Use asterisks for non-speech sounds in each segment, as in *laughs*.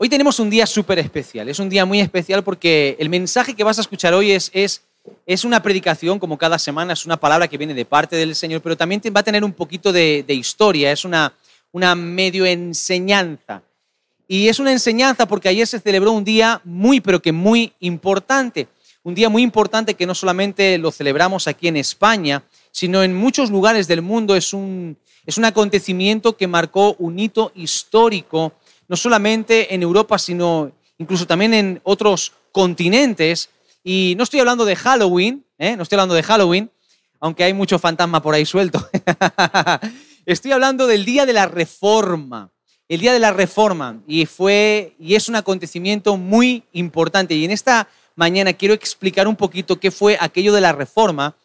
Hoy tenemos un día súper especial, es un día muy especial porque el mensaje que vas a escuchar hoy es, una predicación, como cada semana, es una palabra que viene de parte del Señor, pero también va a tener un poquito de, historia, es una, una medio enseñanza. Y es una enseñanza porque ayer se celebró un día muy, pero que muy importante. Un día muy importante que no solamente lo celebramos aquí en España, sino en muchos lugares del mundo. Es un, es un acontecimiento que marcó un hito histórico no solamente en Europa, sino incluso también en otros continentes. Y no estoy hablando de Halloween, ¿eh? no estoy hablando de Halloween, aunque hay mucho fantasma por ahí suelto. *laughs* estoy hablando del Día de la Reforma. El Día de la Reforma. Y fue y es un acontecimiento muy importante. Y en esta mañana quiero explicar un poquito qué fue aquello de la Reforma,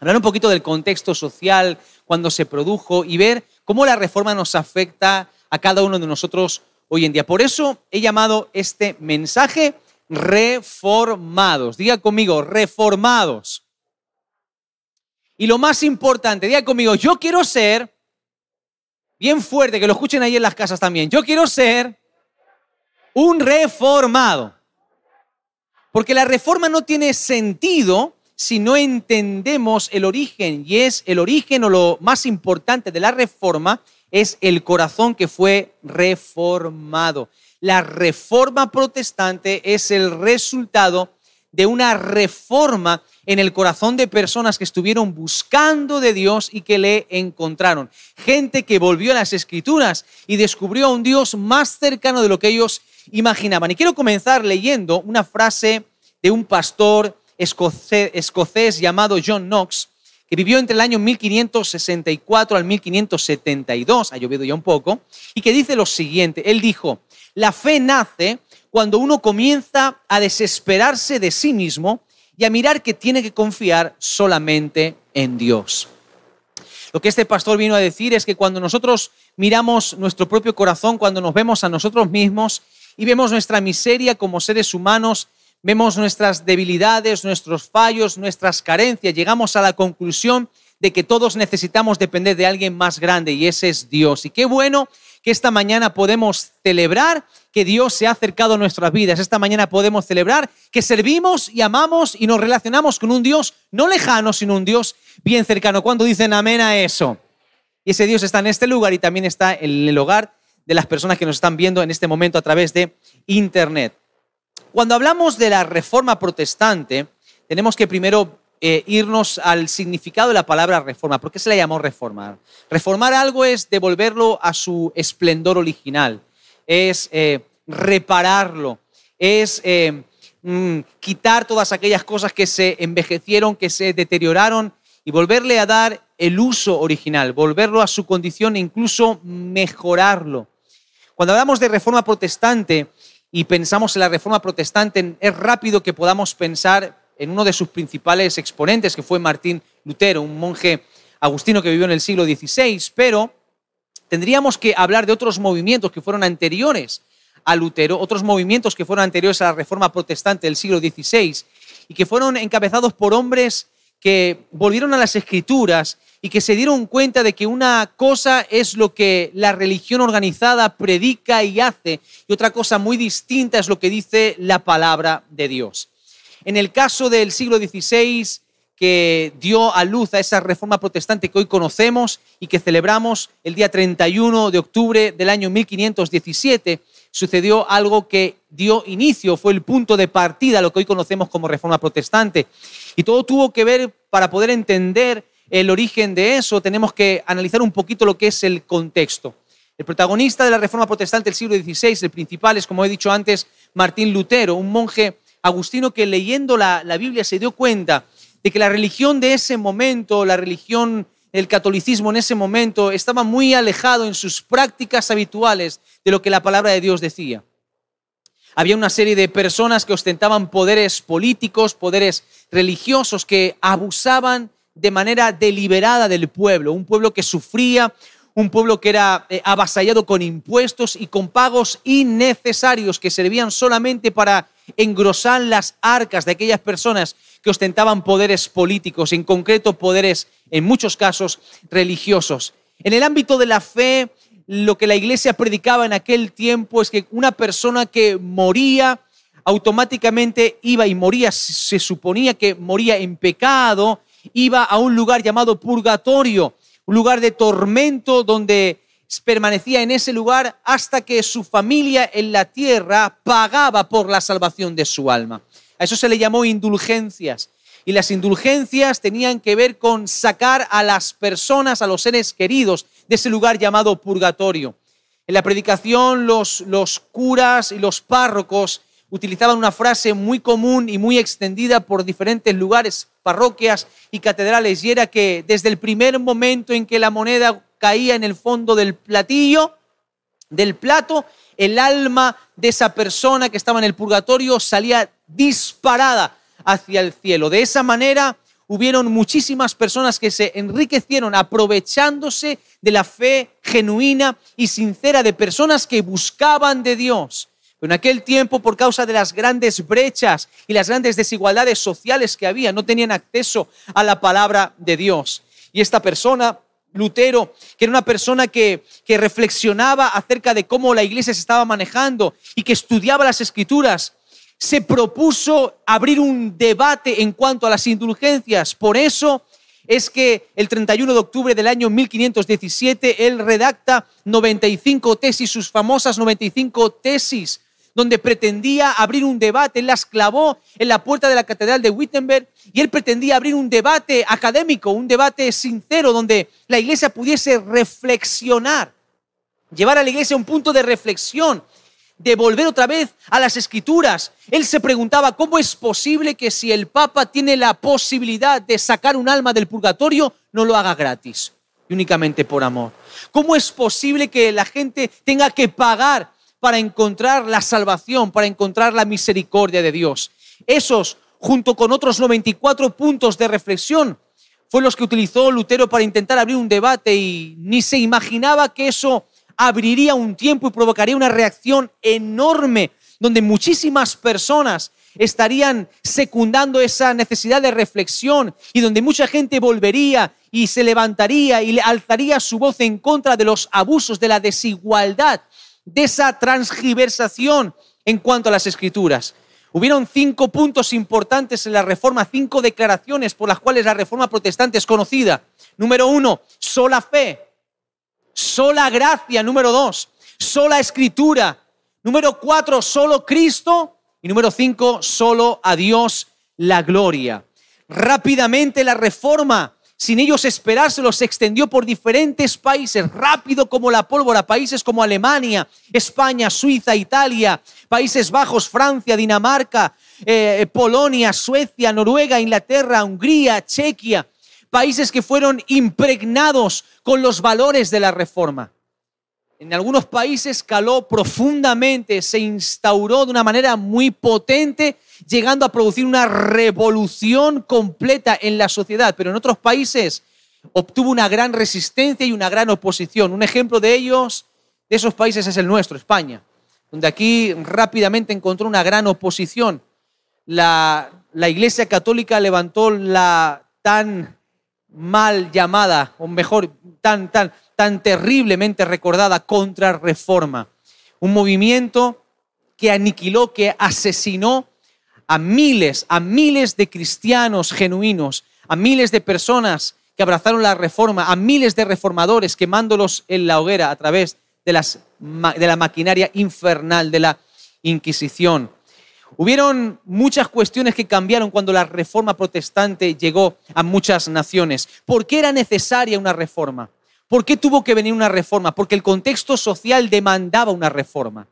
hablar un poquito del contexto social, cuando se produjo y ver cómo la Reforma nos afecta a cada uno de nosotros hoy en día. Por eso he llamado este mensaje reformados. Diga conmigo, reformados. Y lo más importante, diga conmigo, yo quiero ser, bien fuerte, que lo escuchen ahí en las casas también, yo quiero ser un reformado. Porque la reforma no tiene sentido si no entendemos el origen, y es el origen o lo más importante de la reforma, es el corazón que fue reformado. La reforma protestante es el resultado de una reforma en el corazón de personas que estuvieron buscando de Dios y que le encontraron. Gente que volvió a las escrituras y descubrió a un Dios más cercano de lo que ellos imaginaban. Y quiero comenzar leyendo una frase de un pastor escocés, llamado John Knox, que vivió entre el año 1564 al 1572, ha llovido ya un poco, y que dice lo siguiente, él dijo, la fe nace cuando uno comienza a desesperarse de sí mismo y a mirar que tiene que confiar solamente en Dios. Lo que este pastor vino a decir es que cuando nosotros miramos nuestro propio corazón, cuando nos vemos a nosotros mismos y vemos nuestra miseria como seres humanos, vemos nuestras debilidades, nuestros fallos, nuestras carencias, llegamos a la conclusión de que todos necesitamos depender de alguien más grande y ese es Dios. Y qué bueno que esta mañana podemos celebrar que Dios se ha acercado a nuestras vidas. Esta mañana podemos celebrar que servimos y amamos y nos relacionamos con un Dios no lejano, sino un Dios bien cercano. ¿Cuándo dicen amén a eso? Y ese Dios está en este lugar y también está en el hogar de las personas que nos están viendo en este momento a través de Internet. Cuando hablamos de la reforma protestante, tenemos que primero eh, irnos al significado de la palabra reforma. ¿Por qué se le llamó reformar? Reformar algo es devolverlo a su esplendor original, es eh, repararlo, es eh, mm, quitar todas aquellas cosas que se envejecieron, que se deterioraron y volverle a dar el uso original, volverlo a su condición e incluso mejorarlo. Cuando hablamos de reforma protestante, y pensamos en la reforma protestante, es rápido que podamos pensar en uno de sus principales exponentes, que fue Martín Lutero, un monje agustino que vivió en el siglo XVI, pero tendríamos que hablar de otros movimientos que fueron anteriores a Lutero, otros movimientos que fueron anteriores a la reforma protestante del siglo XVI y que fueron encabezados por hombres que volvieron a las escrituras y que se dieron cuenta de que una cosa es lo que la religión organizada predica y hace y otra cosa muy distinta es lo que dice la palabra de Dios. En el caso del siglo XVI, que dio a luz a esa reforma protestante que hoy conocemos y que celebramos el día 31 de octubre del año 1517, sucedió algo que dio inicio, fue el punto de partida lo que hoy conocemos como reforma protestante. Y todo tuvo que ver para poder entender el origen de eso, tenemos que analizar un poquito lo que es el contexto. El protagonista de la Reforma Protestante del siglo XVI, el principal es, como he dicho antes, Martín Lutero, un monje agustino que leyendo la, la Biblia se dio cuenta de que la religión de ese momento, la religión, el catolicismo en ese momento, estaba muy alejado en sus prácticas habituales de lo que la palabra de Dios decía. Había una serie de personas que ostentaban poderes políticos, poderes religiosos, que abusaban de manera deliberada del pueblo, un pueblo que sufría, un pueblo que era eh, avasallado con impuestos y con pagos innecesarios que servían solamente para engrosar las arcas de aquellas personas que ostentaban poderes políticos, en concreto poderes, en muchos casos, religiosos. En el ámbito de la fe, lo que la iglesia predicaba en aquel tiempo es que una persona que moría automáticamente iba y moría, se suponía que moría en pecado, iba a un lugar llamado purgatorio, un lugar de tormento donde permanecía en ese lugar hasta que su familia en la tierra pagaba por la salvación de su alma. A eso se le llamó indulgencias. Y las indulgencias tenían que ver con sacar a las personas, a los seres queridos, de ese lugar llamado purgatorio. En la predicación los, los curas y los párrocos utilizaban una frase muy común y muy extendida por diferentes lugares, parroquias y catedrales, y era que desde el primer momento en que la moneda caía en el fondo del platillo, del plato, el alma de esa persona que estaba en el purgatorio salía disparada hacia el cielo. De esa manera hubieron muchísimas personas que se enriquecieron aprovechándose de la fe genuina y sincera de personas que buscaban de Dios. Pero en aquel tiempo, por causa de las grandes brechas y las grandes desigualdades sociales que había, no tenían acceso a la palabra de Dios. Y esta persona Lutero, que era una persona que, que, reflexionaba acerca de cómo la iglesia se estaba manejando y que estudiaba las escrituras, se propuso abrir un debate en cuanto a las indulgencias. Por eso es que el 31 de octubre del año 1517 él redacta 95 tesis, sus famosas 95 tesis, donde pretendía abrir un debate. Él las clavó en la puerta de la Catedral de Wittenberg y él pretendía abrir un debate académico, un debate sincero, donde la iglesia pudiese reflexionar, llevar a la iglesia a un punto de reflexión de volver otra vez a las escrituras. Él se preguntaba, ¿cómo es posible que si el Papa tiene la posibilidad de sacar un alma del purgatorio, no lo haga gratis y únicamente por amor? ¿Cómo es posible que la gente tenga que pagar para encontrar la salvación, para encontrar la misericordia de Dios? Esos, junto con otros 94 puntos de reflexión, fue los que utilizó Lutero para intentar abrir un debate y ni se imaginaba que eso abriría un tiempo y provocaría una reacción enorme donde muchísimas personas estarían secundando esa necesidad de reflexión y donde mucha gente volvería y se levantaría y alzaría su voz en contra de los abusos, de la desigualdad, de esa transgiversación en cuanto a las escrituras. Hubieron cinco puntos importantes en la reforma, cinco declaraciones por las cuales la reforma protestante es conocida. Número uno, sola fe sola gracia, número dos, sola escritura, número cuatro, solo Cristo y número cinco, solo a Dios la gloria. Rápidamente la reforma, sin ellos esperárselo, se extendió por diferentes países, rápido como la pólvora, países como Alemania, España, Suiza, Italia, Países Bajos, Francia, Dinamarca, eh, Polonia, Suecia, Noruega, Inglaterra, Hungría, Chequia, países que fueron impregnados con los valores de la reforma. En algunos países caló profundamente, se instauró de una manera muy potente, llegando a producir una revolución completa en la sociedad, pero en otros países obtuvo una gran resistencia y una gran oposición. Un ejemplo de ellos, de esos países, es el nuestro, España, donde aquí rápidamente encontró una gran oposición. La, la Iglesia Católica levantó la tan mal llamada, o mejor, tan, tan, tan terriblemente recordada contrarreforma. Un movimiento que aniquiló, que asesinó a miles, a miles de cristianos genuinos, a miles de personas que abrazaron la reforma, a miles de reformadores quemándolos en la hoguera a través de, de la maquinaria infernal de la Inquisición. Hubieron muchas cuestiones que cambiaron cuando la reforma protestante llegó a muchas naciones. ¿Por qué era necesaria una reforma? ¿Por qué tuvo que venir una reforma? Porque el contexto social demandaba una reforma.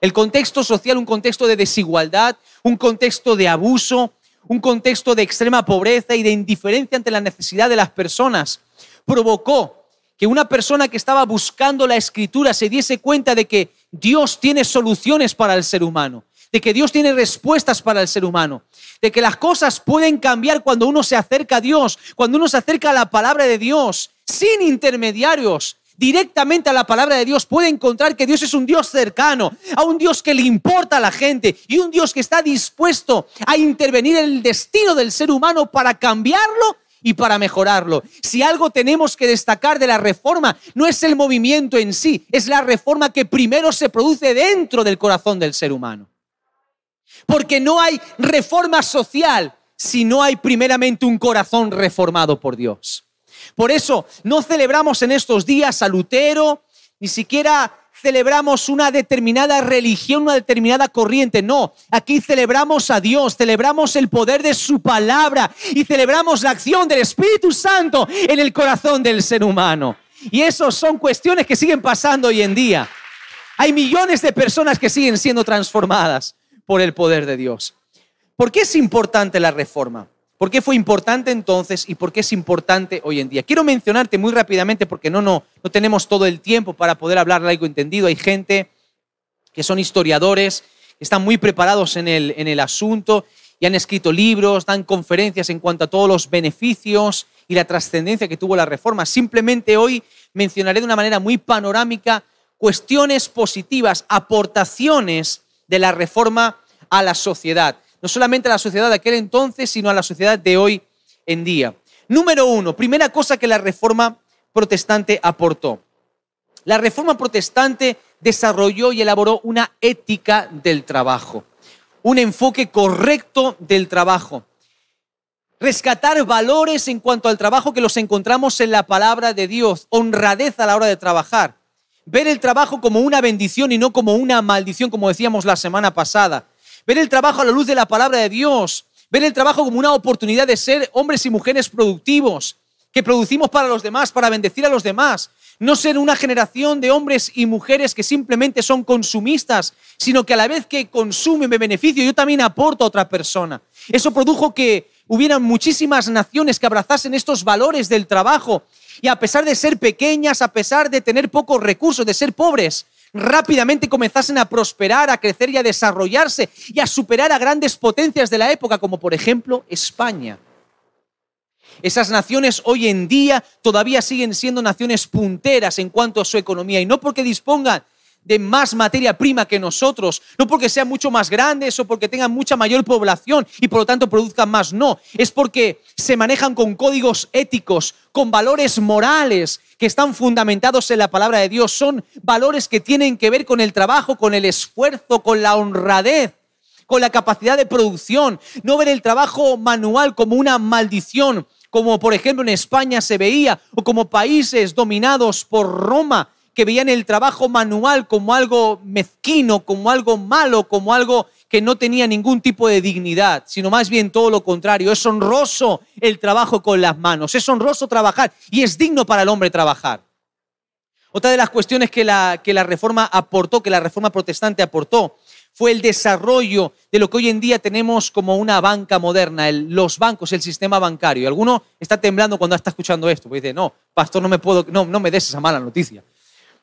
El contexto social, un contexto de desigualdad, un contexto de abuso, un contexto de extrema pobreza y de indiferencia ante la necesidad de las personas, provocó que una persona que estaba buscando la escritura se diese cuenta de que Dios tiene soluciones para el ser humano de que Dios tiene respuestas para el ser humano, de que las cosas pueden cambiar cuando uno se acerca a Dios, cuando uno se acerca a la palabra de Dios, sin intermediarios, directamente a la palabra de Dios, puede encontrar que Dios es un Dios cercano, a un Dios que le importa a la gente y un Dios que está dispuesto a intervenir en el destino del ser humano para cambiarlo y para mejorarlo. Si algo tenemos que destacar de la reforma, no es el movimiento en sí, es la reforma que primero se produce dentro del corazón del ser humano. Porque no hay reforma social si no hay primeramente un corazón reformado por Dios. Por eso no celebramos en estos días a Lutero, ni siquiera celebramos una determinada religión, una determinada corriente. No, aquí celebramos a Dios, celebramos el poder de su palabra y celebramos la acción del Espíritu Santo en el corazón del ser humano. Y eso son cuestiones que siguen pasando hoy en día. Hay millones de personas que siguen siendo transformadas por el poder de Dios. ¿Por qué es importante la reforma? ¿Por qué fue importante entonces y por qué es importante hoy en día? Quiero mencionarte muy rápidamente porque no, no, no tenemos todo el tiempo para poder hablar algo entendido. Hay gente que son historiadores, están muy preparados en el, en el asunto y han escrito libros, dan conferencias en cuanto a todos los beneficios y la trascendencia que tuvo la reforma. Simplemente hoy mencionaré de una manera muy panorámica cuestiones positivas, aportaciones de la reforma a la sociedad no solamente a la sociedad de aquel entonces, sino a la sociedad de hoy en día. Número uno, primera cosa que la reforma protestante aportó. La reforma protestante desarrolló y elaboró una ética del trabajo, un enfoque correcto del trabajo. Rescatar valores en cuanto al trabajo que los encontramos en la palabra de Dios, honradez a la hora de trabajar, ver el trabajo como una bendición y no como una maldición, como decíamos la semana pasada ver el trabajo a la luz de la palabra de Dios, ver el trabajo como una oportunidad de ser hombres y mujeres productivos, que producimos para los demás, para bendecir a los demás. No ser una generación de hombres y mujeres que simplemente son consumistas, sino que a la vez que consumen me beneficio, yo también aporto a otra persona. Eso produjo que hubieran muchísimas naciones que abrazasen estos valores del trabajo y a pesar de ser pequeñas, a pesar de tener pocos recursos, de ser pobres, rápidamente comenzasen a prosperar, a crecer y a desarrollarse y a superar a grandes potencias de la época, como por ejemplo España. Esas naciones hoy en día todavía siguen siendo naciones punteras en cuanto a su economía y no porque dispongan de más materia prima que nosotros, no porque sean mucho más grandes o porque tengan mucha mayor población y por lo tanto produzcan más, no, es porque se manejan con códigos éticos, con valores morales que están fundamentados en la palabra de Dios, son valores que tienen que ver con el trabajo, con el esfuerzo, con la honradez con la capacidad de producción, no ver el trabajo manual como una maldición, como por ejemplo en España se veía, o como países dominados por Roma, que veían el trabajo manual como algo mezquino, como algo malo, como algo que no tenía ningún tipo de dignidad, sino más bien todo lo contrario. Es honroso el trabajo con las manos, es honroso trabajar y es digno para el hombre trabajar. Otra de las cuestiones que la, que la reforma aportó, que la reforma protestante aportó, fue el desarrollo de lo que hoy en día tenemos como una banca moderna, los bancos, el sistema bancario. Alguno está temblando cuando está escuchando esto, porque dice, no, pastor, no me puedo, no, no me des esa mala noticia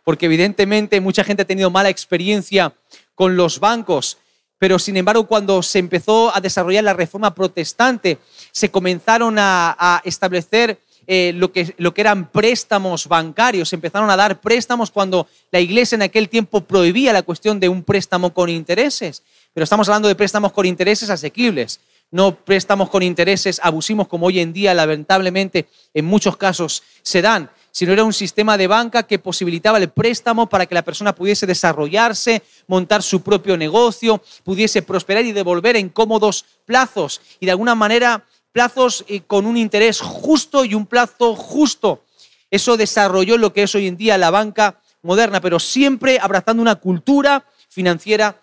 porque evidentemente mucha gente ha tenido mala experiencia con los bancos, pero sin embargo cuando se empezó a desarrollar la reforma protestante, se comenzaron a, establecer eh, lo, que, lo que eran préstamos bancarios, se empezaron a dar préstamos cuando la iglesia en aquel tiempo prohibía la cuestión de un préstamo con intereses, pero estamos hablando de préstamos con intereses asequibles no préstamos con intereses abusivos como hoy en día lamentablemente en muchos casos se dan sino era un sistema de banca que posibilitaba el préstamo para que la persona pudiese desarrollarse, montar su propio negocio, pudiese prosperar y devolver en cómodos plazos y de alguna manera plazos eh, con un interés justo y un plazo justo. Eso desarrolló lo que es hoy en día la banca moderna, pero siempre abrazando una cultura financiera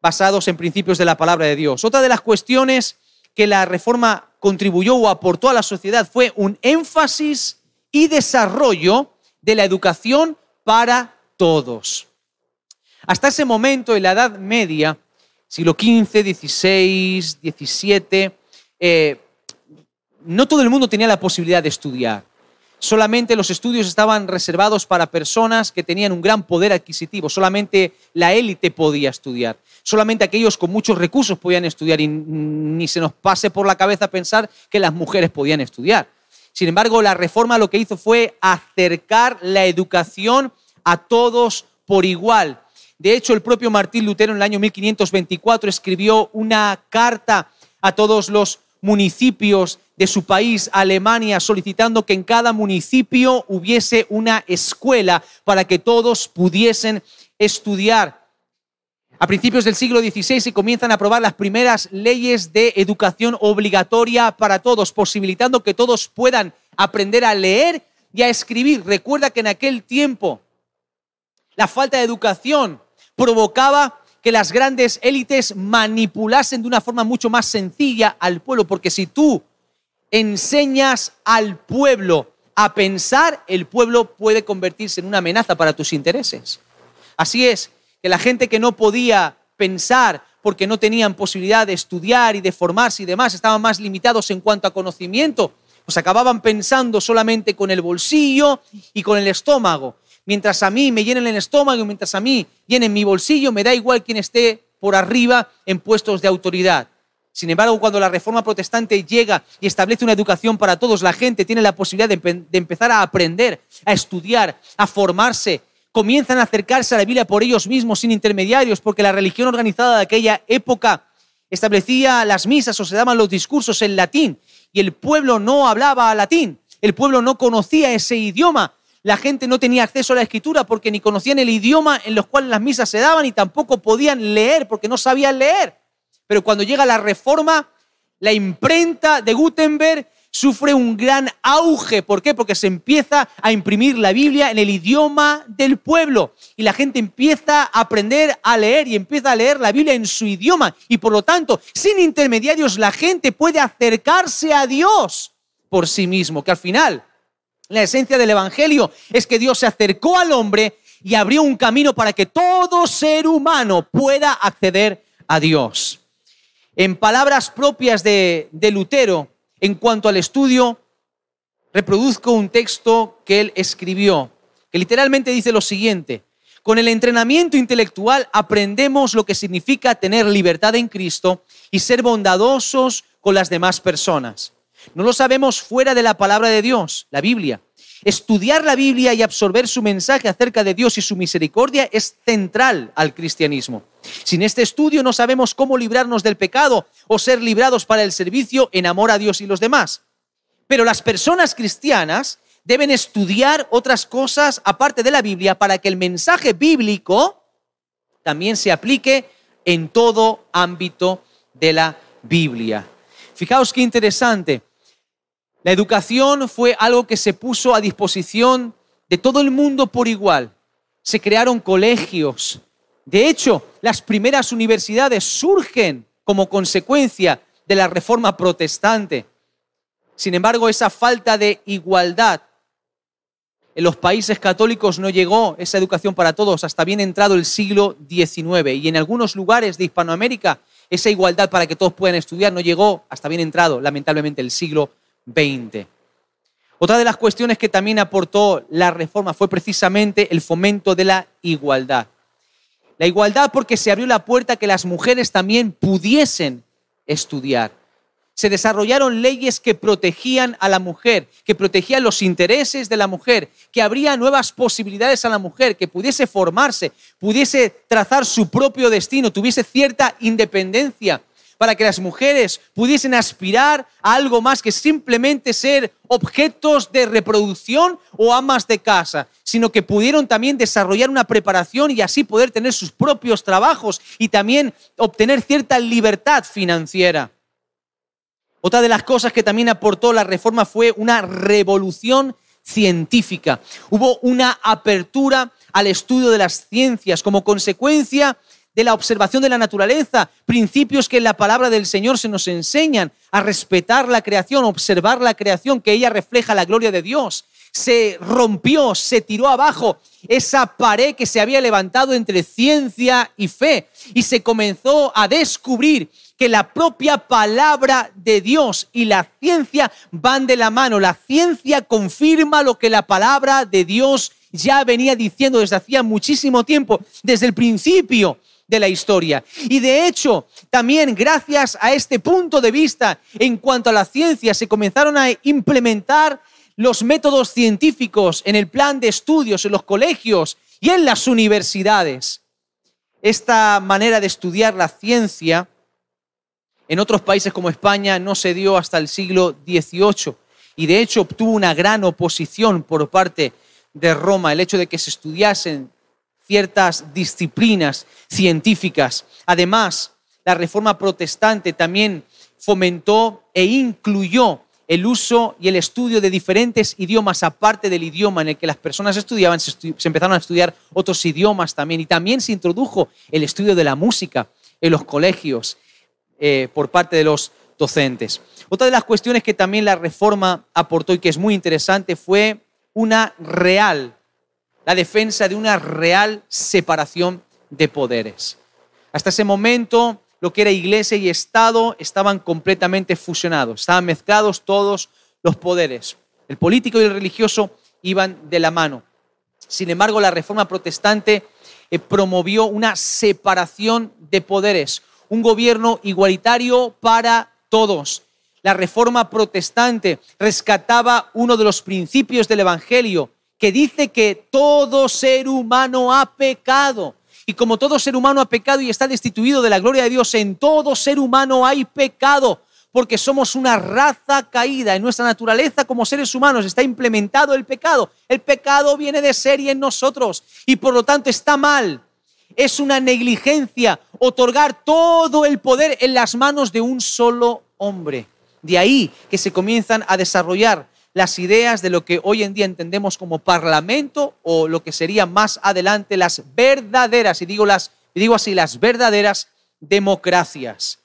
basados en principios de la palabra de Dios. Otra de las cuestiones que la reforma contribuyó o aportó a la sociedad fue un énfasis y desarrollo de la educación para todos. Hasta ese momento, en la Edad Media, siglo XV, XVI, XVII, no todo el mundo tenía la posibilidad de estudiar. Solamente los estudios estaban reservados para personas que tenían un gran poder adquisitivo. Solamente la élite podía estudiar. Solamente aquellos con muchos recursos podían estudiar y ni se nos pase por la cabeza pensar que las mujeres podían estudiar. Sin embargo, la reforma lo que hizo fue acercar la educación a todos por igual. De hecho, el propio Martín Lutero en el año 1524 escribió una carta a todos los municipios de su país, Alemania, solicitando que en cada municipio hubiese una escuela para que todos pudiesen estudiar. A principios del siglo XVI se comienzan a aprobar las primeras leyes de educación obligatoria para todos, posibilitando que todos puedan aprender a leer y a escribir. Recuerda que en aquel tiempo la falta de educación provocaba que las grandes élites manipulasen de una forma mucho más sencilla al pueblo, porque si tú enseñas al pueblo a pensar, el pueblo puede convertirse en una amenaza para tus intereses. Así es, que la gente que no podía pensar porque no tenían posibilidad de estudiar y de formarse y demás, estaban más limitados en cuanto a conocimiento, pues acababan pensando solamente con el bolsillo y con el estómago. Mientras a mí me llenen el estómago, mientras a mí llenen mi bolsillo, me da igual quien esté por arriba en puestos de autoridad. Sin embargo, cuando la reforma protestante llega y establece una educación para todos, la gente tiene la posibilidad de, de empezar a aprender, a estudiar, a formarse, comienzan a acercarse a la Biblia por ellos mismos, sin intermediarios, porque la religión organizada de aquella época establecía las misas o se daban los discursos en latín y el pueblo no hablaba latín, el pueblo no conocía ese idioma, la gente no tenía acceso a la escritura porque ni conocían el idioma en los cuales las misas se daban y tampoco podían leer porque no sabían leer. Pero cuando llega la reforma, la imprenta de Gutenberg sufre un gran auge. ¿Por qué? Porque se empieza a imprimir la Biblia en el idioma del pueblo y la gente empieza a aprender a leer y empieza a leer la Biblia en su idioma y por lo tanto, sin intermediarios, la gente puede acercarse a Dios por sí mismo, que al final la esencia del Evangelio es que Dios se acercó al hombre y abrió un camino para que todo ser humano pueda acceder a Dios. En palabras propias de, de Lutero, en cuanto al estudio, reproduzco un texto que él escribió, que literalmente dice lo siguiente, con el entrenamiento intelectual aprendemos lo que significa tener libertad en Cristo y ser bondadosos con las demás personas. No lo sabemos fuera de la palabra de Dios, la Biblia. Estudiar la Biblia y absorber su mensaje acerca de Dios y su misericordia es central al cristianismo. Sin este estudio no sabemos cómo librarnos del pecado o ser librados para el servicio en amor a Dios y los demás. Pero las personas cristianas deben estudiar otras cosas aparte de la Biblia para que el mensaje bíblico también se aplique en todo ámbito de la Biblia. Fijaos qué interesante. La educación fue algo que se puso a disposición de todo el mundo por igual. Se crearon colegios. De hecho, las primeras universidades surgen como consecuencia de la reforma protestante. Sin embargo, esa falta de igualdad en los países católicos no llegó esa educación para todos hasta bien entrado el siglo XIX. Y en algunos lugares de Hispanoamérica esa igualdad para que todos puedan estudiar no llegó hasta bien entrado, lamentablemente, el siglo 20. Otra de las cuestiones que también aportó la reforma fue precisamente el fomento de la igualdad. La igualdad porque se abrió la puerta a que las mujeres también pudiesen estudiar. Se desarrollaron leyes que protegían a la mujer, que protegían los intereses de la mujer, que abría nuevas posibilidades a la mujer, que pudiese formarse, pudiese trazar su propio destino, tuviese cierta independencia para que las mujeres pudiesen aspirar a algo más que simplemente ser objetos de reproducción o amas de casa, sino que pudieron también desarrollar una preparación y así poder tener sus propios trabajos y también obtener cierta libertad financiera. Otra de las cosas que también aportó la reforma fue una revolución científica. Hubo una apertura al estudio de las ciencias como consecuencia de la observación de la naturaleza, principios que en la palabra del Señor se nos enseñan a respetar la creación, observar la creación, que ella refleja la gloria de Dios. Se rompió, se tiró abajo esa pared que se había levantado entre ciencia y fe y se comenzó a descubrir que la propia palabra de Dios y la ciencia van de la mano. La ciencia confirma lo que la palabra de Dios ya venía diciendo desde hacía muchísimo tiempo, desde el principio de la historia. Y de hecho, también gracias a este punto de vista en cuanto a la ciencia, se comenzaron a implementar los métodos científicos en el plan de estudios, en los colegios y en las universidades. Esta manera de estudiar la ciencia En otros países como España no se dio hasta el siglo XVIII y de hecho obtuvo una gran oposición por parte de Roma el hecho de que se estudiasen ciertas disciplinas científicas. Además, la reforma protestante también fomentó e incluyó el uso y el estudio de diferentes idiomas aparte del idioma en el que las personas estudiaban, se, empezaron a estudiar otros idiomas también y también se introdujo el estudio de la música en los colegios eh, por parte de los docentes. Otra de las cuestiones que también la reforma aportó y que es muy interesante fue una real, la defensa de una real separación de poderes. Hasta ese momento lo que era iglesia y Estado estaban completamente fusionados, estaban mezclados todos los poderes. El político y el religioso iban de la mano. Sin embargo, la reforma protestante eh, promovió una separación de poderes, un gobierno igualitario para todos. La reforma protestante rescataba uno de los principios del Evangelio que dice que todo ser humano ha pecado y como todo ser humano ha pecado y está destituido de la gloria de Dios, en todo ser humano hay pecado, porque somos una raza caída. En nuestra naturaleza como seres humanos está implementado el pecado. El pecado viene de ser y en nosotros, y por lo tanto está mal. Es una negligencia otorgar todo el poder en las manos de un solo hombre. De ahí que se comienzan a desarrollar las ideas de lo que hoy en día entendemos como parlamento o lo que sería más adelante las verdaderas, y digo, las, digo así, las verdaderas democracias.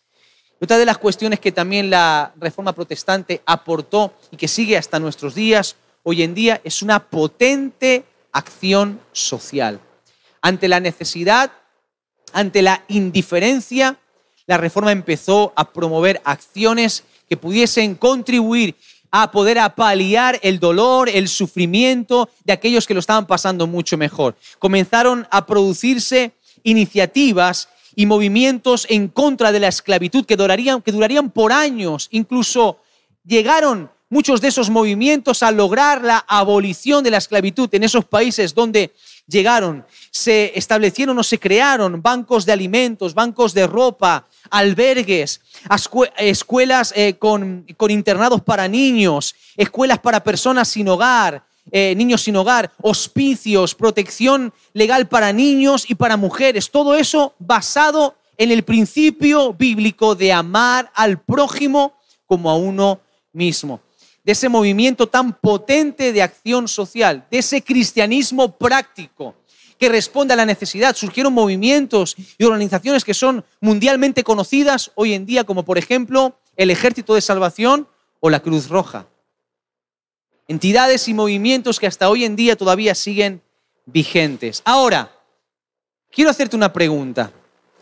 Otra de las cuestiones que también la reforma protestante aportó y que sigue hasta nuestros días hoy en día es una potente acción social. Ante la necesidad, ante la indiferencia, la reforma empezó a promover acciones que pudiesen contribuir a poder apaliar el dolor, el sufrimiento de aquellos que lo estaban pasando mucho mejor. Comenzaron a producirse iniciativas y movimientos en contra de la esclavitud que durarían, que durarían por años. Incluso llegaron muchos de esos movimientos a lograr la abolición de la esclavitud en esos países donde llegaron. Se establecieron o se crearon bancos de alimentos, bancos de ropa, albergues, escuelas eh, con, internados para niños, escuelas para personas sin hogar, eh, niños sin hogar, hospicios, protección legal para niños y para mujeres. Todo eso basado en el principio bíblico de amar al prójimo como a uno mismo. De ese movimiento tan potente de acción social, de ese cristianismo práctico que responde a la necesidad. Surgieron movimientos y organizaciones que son mundialmente conocidas hoy en día, como por ejemplo el Ejército de Salvación o la Cruz Roja. Entidades y movimientos que hasta hoy en día todavía siguen vigentes. Ahora, quiero hacerte una pregunta.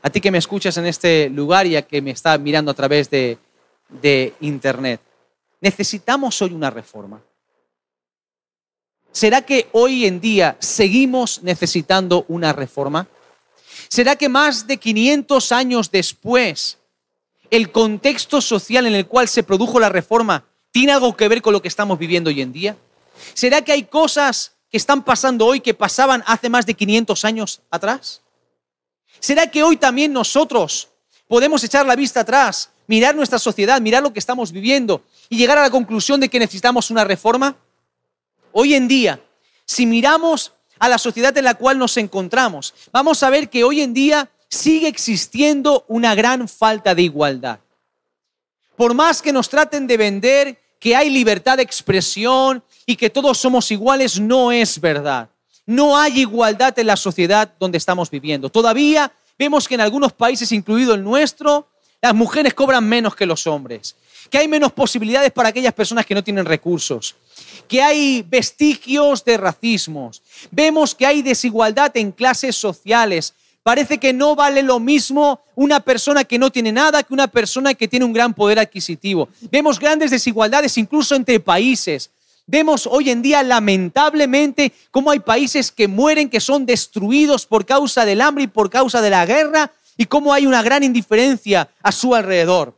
A ti que me escuchas en este lugar y a que me está mirando a través de, de Internet. ¿Necesitamos hoy una reforma? ¿Será que hoy en día seguimos necesitando una reforma? ¿Será que más de 500 años después, el contexto social en el cual se produjo la reforma tiene algo que ver con lo que estamos viviendo hoy en día? ¿Será que hay cosas que están pasando hoy que pasaban hace más de 500 años atrás? ¿Será que hoy también nosotros podemos echar la vista atrás, mirar nuestra sociedad, mirar lo que estamos viviendo y llegar a la conclusión de que necesitamos una reforma? Hoy en día, si miramos a la sociedad en la cual nos encontramos, vamos a ver que hoy en día sigue existiendo una gran falta de igualdad. Por más que nos traten de vender que hay libertad de expresión y que todos somos iguales, no es verdad. No hay igualdad en la sociedad donde estamos viviendo. Todavía vemos que en algunos países, incluido el nuestro, las mujeres cobran menos que los hombres, que hay menos posibilidades para aquellas personas que no tienen recursos, que hay vestigios de racismos, vemos que hay desigualdad en clases sociales. Parece que no vale lo mismo una persona que no tiene nada que una persona que tiene un gran poder adquisitivo. Vemos grandes desigualdades incluso entre países. Vemos hoy en día lamentablemente cómo hay países que mueren, que son destruidos por causa del hambre y por causa de la guerra y cómo hay una gran indiferencia a su alrededor.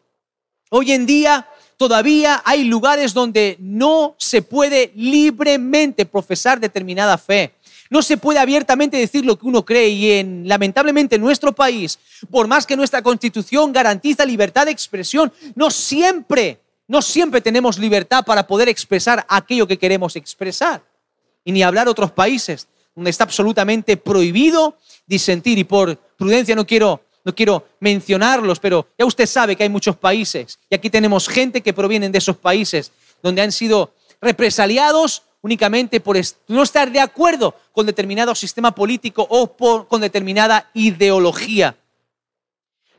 Hoy en día todavía hay lugares donde no se puede libremente profesar determinada fe. No se puede abiertamente decir lo que uno cree y en, lamentablemente en nuestro país, por más que nuestra constitución garantiza libertad de expresión, no siempre, no siempre tenemos libertad para poder expresar aquello que queremos expresar. Y ni hablar otros países donde está absolutamente prohibido disentir y por prudencia no quiero no quiero mencionarlos, pero ya usted sabe que hay muchos países y aquí tenemos gente que provienen de esos países donde han sido represaliados únicamente por no estar de acuerdo con determinado sistema político o con determinada ideología.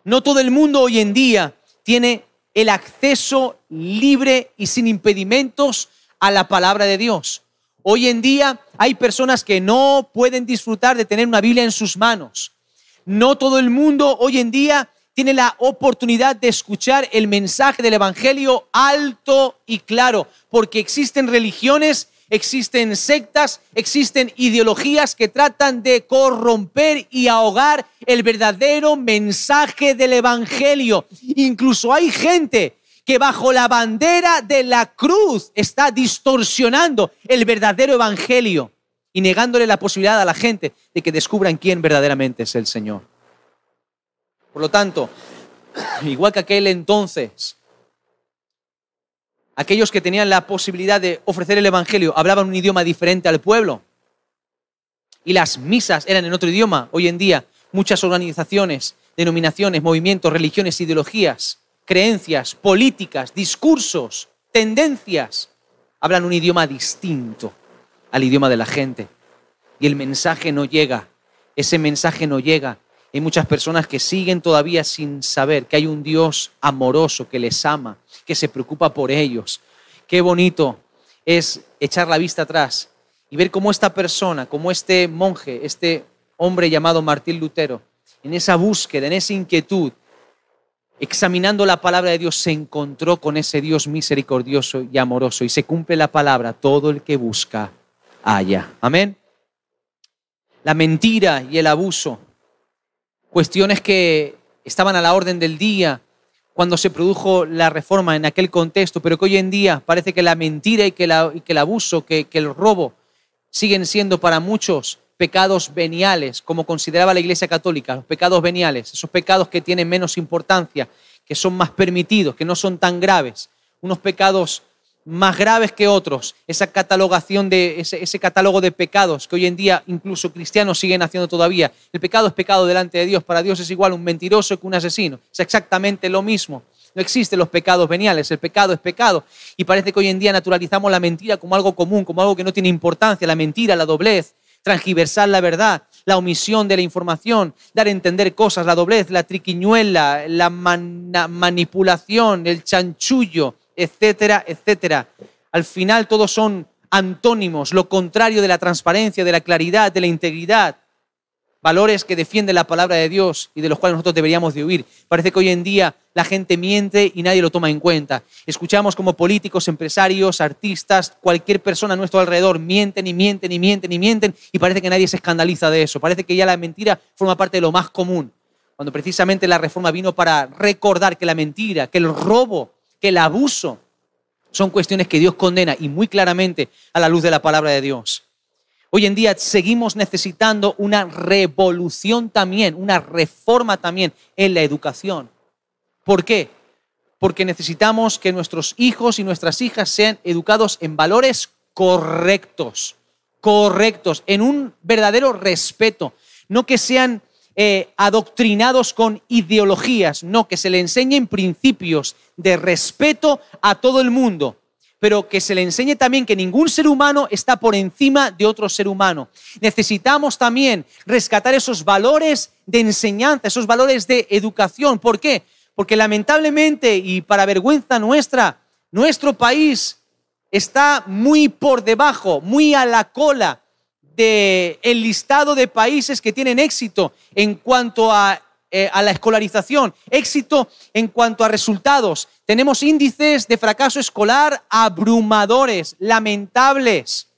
No todo el mundo hoy en día tiene el acceso libre y sin impedimentos a la palabra de Dios. Hoy en día hay personas que no pueden disfrutar de tener una Biblia en sus manos. No todo el mundo hoy en día tiene la oportunidad de escuchar el mensaje del Evangelio alto y claro, porque existen religiones, existen sectas, existen ideologías que tratan de corromper y ahogar el verdadero mensaje del Evangelio. Incluso hay gente que bajo la bandera de la cruz está distorsionando el verdadero Evangelio y negándole la posibilidad a la gente de que descubran quién verdaderamente es el Señor. Por lo tanto, *clears throat* igual que aquel entonces, aquellos que tenían la posibilidad de ofrecer el Evangelio hablaban un idioma diferente al pueblo y las misas eran en otro idioma. Hoy en día muchas organizaciones, denominaciones, movimientos, religiones, ideologías, creencias, políticas, discursos, tendencias, hablan un idioma distinto al idioma de la gente. Y el mensaje no llega, ese mensaje no llega. Hay muchas personas que siguen todavía sin saber que hay un Dios amoroso que les ama, que se preocupa por ellos. Qué bonito es echar la vista atrás y ver cómo esta persona, como este monje, este hombre llamado Martín Lutero, en esa búsqueda, en esa inquietud, examinando la palabra de Dios, se encontró con ese Dios misericordioso y amoroso y se cumple la palabra, todo el que busca haya. Amén. La mentira y el abuso, cuestiones que estaban a la orden del día cuando se produjo la reforma en aquel contexto, pero que hoy en día parece que la mentira y que, el abuso, que, que el robo siguen siendo para muchos pecados veniales, como consideraba la Iglesia Católica, los pecados veniales, esos pecados que tienen menos importancia, que son más permitidos, que no son tan graves, unos pecados más graves que otros, esa catalogación de ese, catálogo de pecados que hoy en día incluso cristianos siguen haciendo todavía. El pecado es pecado delante de Dios, para Dios es igual un mentiroso que un asesino, es exactamente lo mismo. No existen los pecados veniales, el pecado es pecado. Y parece que hoy en día naturalizamos la mentira como algo común, como algo que no tiene importancia, la mentira, la doblez, transgiversar la verdad, la omisión de la información, dar a entender cosas, la doblez, la triquiñuela, la manipulación, el chanchullo, etcétera, etcétera. Al final todos son antónimos, lo contrario de la transparencia, de la claridad, de la integridad. Valores que defienden la palabra de Dios y de los cuales nosotros deberíamos de huir. Parece que hoy en día la gente miente y nadie lo toma en cuenta. Escuchamos como políticos, empresarios, artistas, cualquier persona a nuestro alrededor mienten y mienten y mienten y mienten y parece que nadie se escandaliza de eso. Parece que ya la mentira forma parte de lo más común. Cuando precisamente la reforma vino para recordar que la mentira, que el robo, que el abuso son cuestiones que Dios condena y muy claramente a la luz de la palabra de Dios. Hoy en día seguimos necesitando una revolución también, una reforma también en la educación. ¿Por qué? Porque necesitamos que nuestros hijos y nuestras hijas sean educados en valores correctos, correctos, en un verdadero respeto, no que sean eh, adoctrinados con ideologías, no, que se le enseñen principios de respeto a todo el mundo, pero que se le enseñe también que ningún ser humano está por encima de otro ser humano. Necesitamos también rescatar esos valores de enseñanza, esos valores de educación. ¿Por qué? Porque lamentablemente y para vergüenza nuestra, nuestro país está muy por debajo, muy a la cola del el listado de países que tienen éxito en cuanto a, eh, a la escolarización, éxito en cuanto a resultados. Tenemos índices de fracaso escolar abrumadores, lamentables.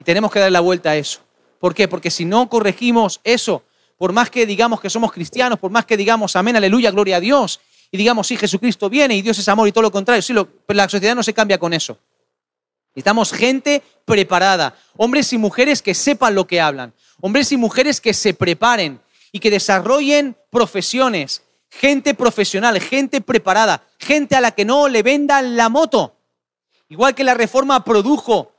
Y tenemos que dar la vuelta a eso. ¿Por qué? Porque si no corregimos eso, por más que digamos que somos cristianos, por más que digamos amén, aleluya, gloria a Dios, y digamos sí, Jesucristo viene y Dios es amor y todo lo contrario, sí, pero la sociedad no se cambia con eso. Necesitamos gente preparada, hombres y mujeres que sepan lo que hablan, hombres y mujeres que se preparen y que desarrollen profesiones, gente profesional, gente preparada, gente a la que no le vendan la moto. Igual que la reforma produjo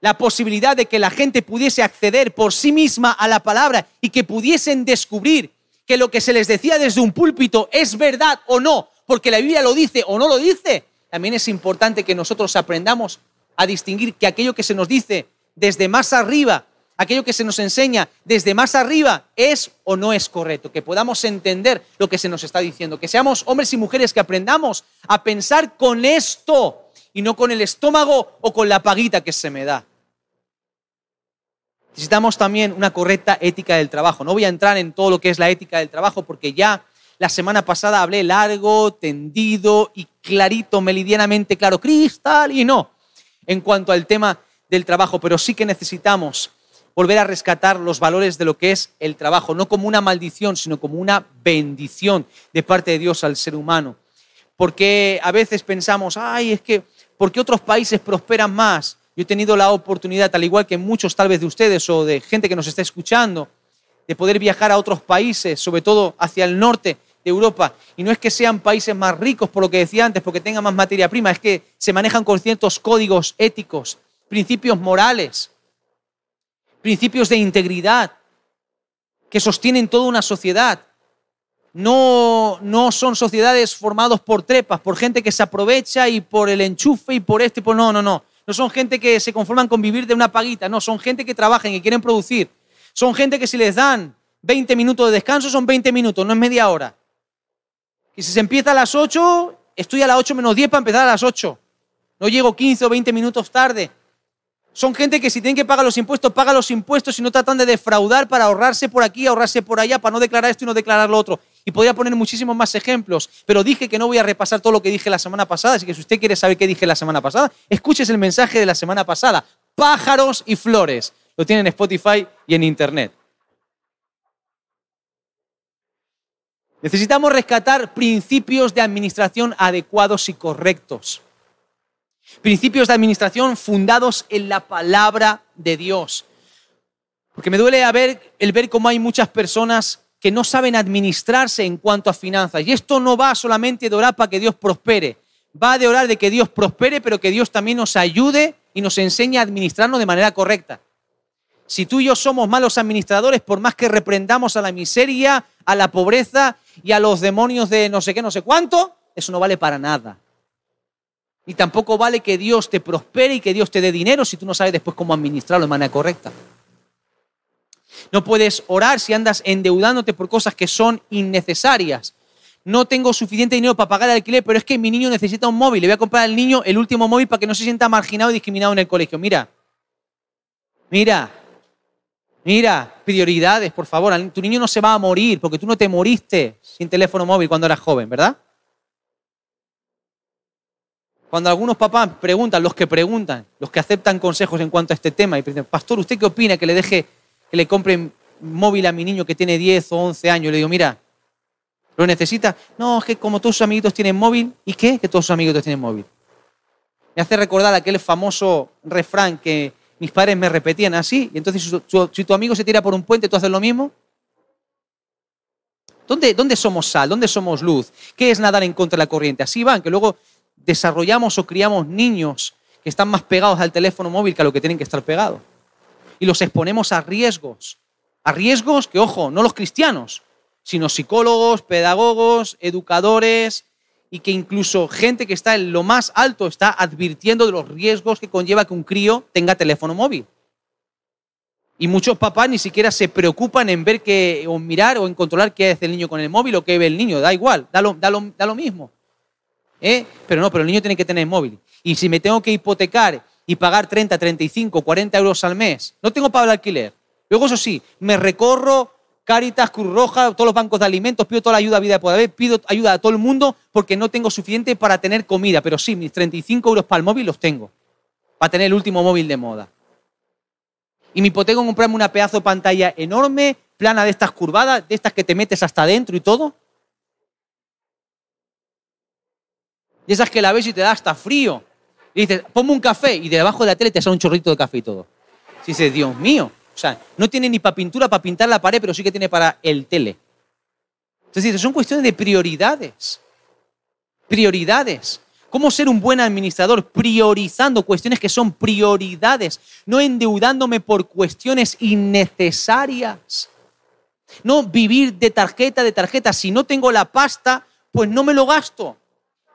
la posibilidad de que la gente pudiese acceder por sí misma a la palabra y que pudiesen descubrir que lo que se les decía desde un púlpito es verdad o no, porque la Biblia lo dice o no lo dice, también es importante que nosotros aprendamos a distinguir que aquello que se nos dice desde más arriba, aquello que se nos enseña desde más arriba es o no es correcto, que podamos entender lo que se nos está diciendo, que seamos hombres y mujeres que aprendamos a pensar con esto y no con el estómago o con la paguita que se me da. Necesitamos también una correcta ética del trabajo. No voy a entrar en todo lo que es la ética del trabajo porque ya la semana pasada hablé largo, tendido y clarito, meridianamente claro, cristal y no en cuanto al tema del trabajo, pero sí que necesitamos volver a rescatar los valores de lo que es el trabajo, no como una maldición, sino como una bendición de parte de Dios al ser humano. Porque a veces pensamos, ay, es que, ¿por qué otros países prosperan más? Yo he tenido la oportunidad, al igual que muchos tal vez de ustedes o de gente que nos está escuchando, de poder viajar a otros países, sobre todo hacia el norte, de Europa. Y no es que sean países más ricos, por lo que decía antes, porque tengan más materia prima, es que se manejan con ciertos códigos éticos, principios morales, principios de integridad, que sostienen toda una sociedad. No, no son sociedades formadas por trepas, por gente que se aprovecha y por el enchufe y por este, por no, no, no. No son gente que se conforman con vivir de una paguita, no, son gente que trabajan y quieren producir. Son gente que si les dan 20 minutos de descanso son 20 minutos, no es media hora. Y si se empieza a las 8, estoy a las 8 menos 10 para empezar a las 8. No llego 15 o 20 minutos tarde. Son gente que si tienen que pagar los impuestos, pagan los impuestos y no tratan de defraudar para ahorrarse por aquí, ahorrarse por allá, para no declarar esto y no declarar lo otro. Y podría poner muchísimos más ejemplos, pero dije que no voy a repasar todo lo que dije la semana pasada, así que si usted quiere saber qué dije la semana pasada, escuches el mensaje de la semana pasada. Pájaros y flores. Lo tienen en Spotify y en Internet. Necesitamos rescatar principios de administración adecuados y correctos. Principios de administración fundados en la palabra de Dios. Porque me duele el ver cómo hay muchas personas que no saben administrarse en cuanto a finanzas. Y esto no va solamente de orar para que Dios prospere. Va de orar de que Dios prospere, pero que Dios también nos ayude y nos enseñe a administrarnos de manera correcta. Si tú y yo somos malos administradores, por más que reprendamos a la miseria, a la pobreza y a los demonios de no sé qué, no sé cuánto, eso no vale para nada. Ni tampoco vale que Dios te prospere y que Dios te dé dinero si tú no sabes después cómo administrarlo de manera correcta. No puedes orar si andas endeudándote por cosas que son innecesarias. No tengo suficiente dinero para pagar el alquiler, pero es que mi niño necesita un móvil. Le voy a comprar al niño el último móvil para que no se sienta marginado y discriminado en el colegio. Mira, mira, Mira, prioridades, por favor. Tu niño no se va a morir porque tú no te moriste sin teléfono móvil cuando eras joven, ¿verdad? Cuando algunos papás preguntan, los que preguntan, los que aceptan consejos en cuanto a este tema, y dicen, pastor, ¿usted qué opina que le deje, que le compre móvil a mi niño que tiene 10 o 11 años? Le digo, mira, ¿lo necesita? No, es que como todos sus amiguitos tienen móvil, ¿y qué? Que todos sus amiguitos tienen móvil. Me hace recordar aquel famoso refrán que mis padres me repetían así, y entonces si tu amigo se tira por un puente, ¿tú haces lo mismo? ¿Dónde, ¿Dónde, somos sal? ¿Dónde somos luz? ¿Qué es nadar en contra de la corriente? Así van, que luego desarrollamos o criamos niños que están más pegados al teléfono móvil que a lo que tienen que estar pegados. Y los exponemos a riesgos. A riesgos que, ojo, no los cristianos, sino psicólogos, pedagogos, educadores, y que incluso gente que está en lo más alto está advirtiendo de los riesgos que conlleva que un crío tenga teléfono móvil. Y muchos papás ni siquiera se preocupan en ver que, o mirar o en controlar qué hace el niño con el móvil o qué ve el niño. Da igual, da lo, da lo, mismo. ¿Eh? Pero no, pero el niño tiene que tener móvil. Y si me tengo que hipotecar y pagar 30, 35, 40 euros al mes, no tengo para el alquiler. Luego, eso sí, me recorro Caritas, Cruz Roja, todos los bancos de alimentos, pido toda la ayuda a vida de poder, pido ayuda a todo el mundo porque no tengo suficiente para tener comida, pero sí, mis 35 euros para el móvil los tengo, para tener el último móvil de moda. Y mi hipoteca comprarme una pedazo de pantalla enorme, plana de estas curvadas, de estas que te metes hasta adentro y todo. Y esas que la ves y te da hasta frío. Y dices, ponme un café y debajo de la tele te sale un chorrito de café y todo. Y dices, Dios mío. O sea, no tiene ni para pintura, para pintar la pared, pero sí que tiene para el tele. Entonces, son cuestiones de prioridades. Prioridades. ¿Cómo ser un buen administrador? Priorizando cuestiones que son prioridades, no endeudándome por cuestiones innecesarias. No vivir de tarjeta de tarjeta. Si no tengo la pasta, pues no me lo gasto.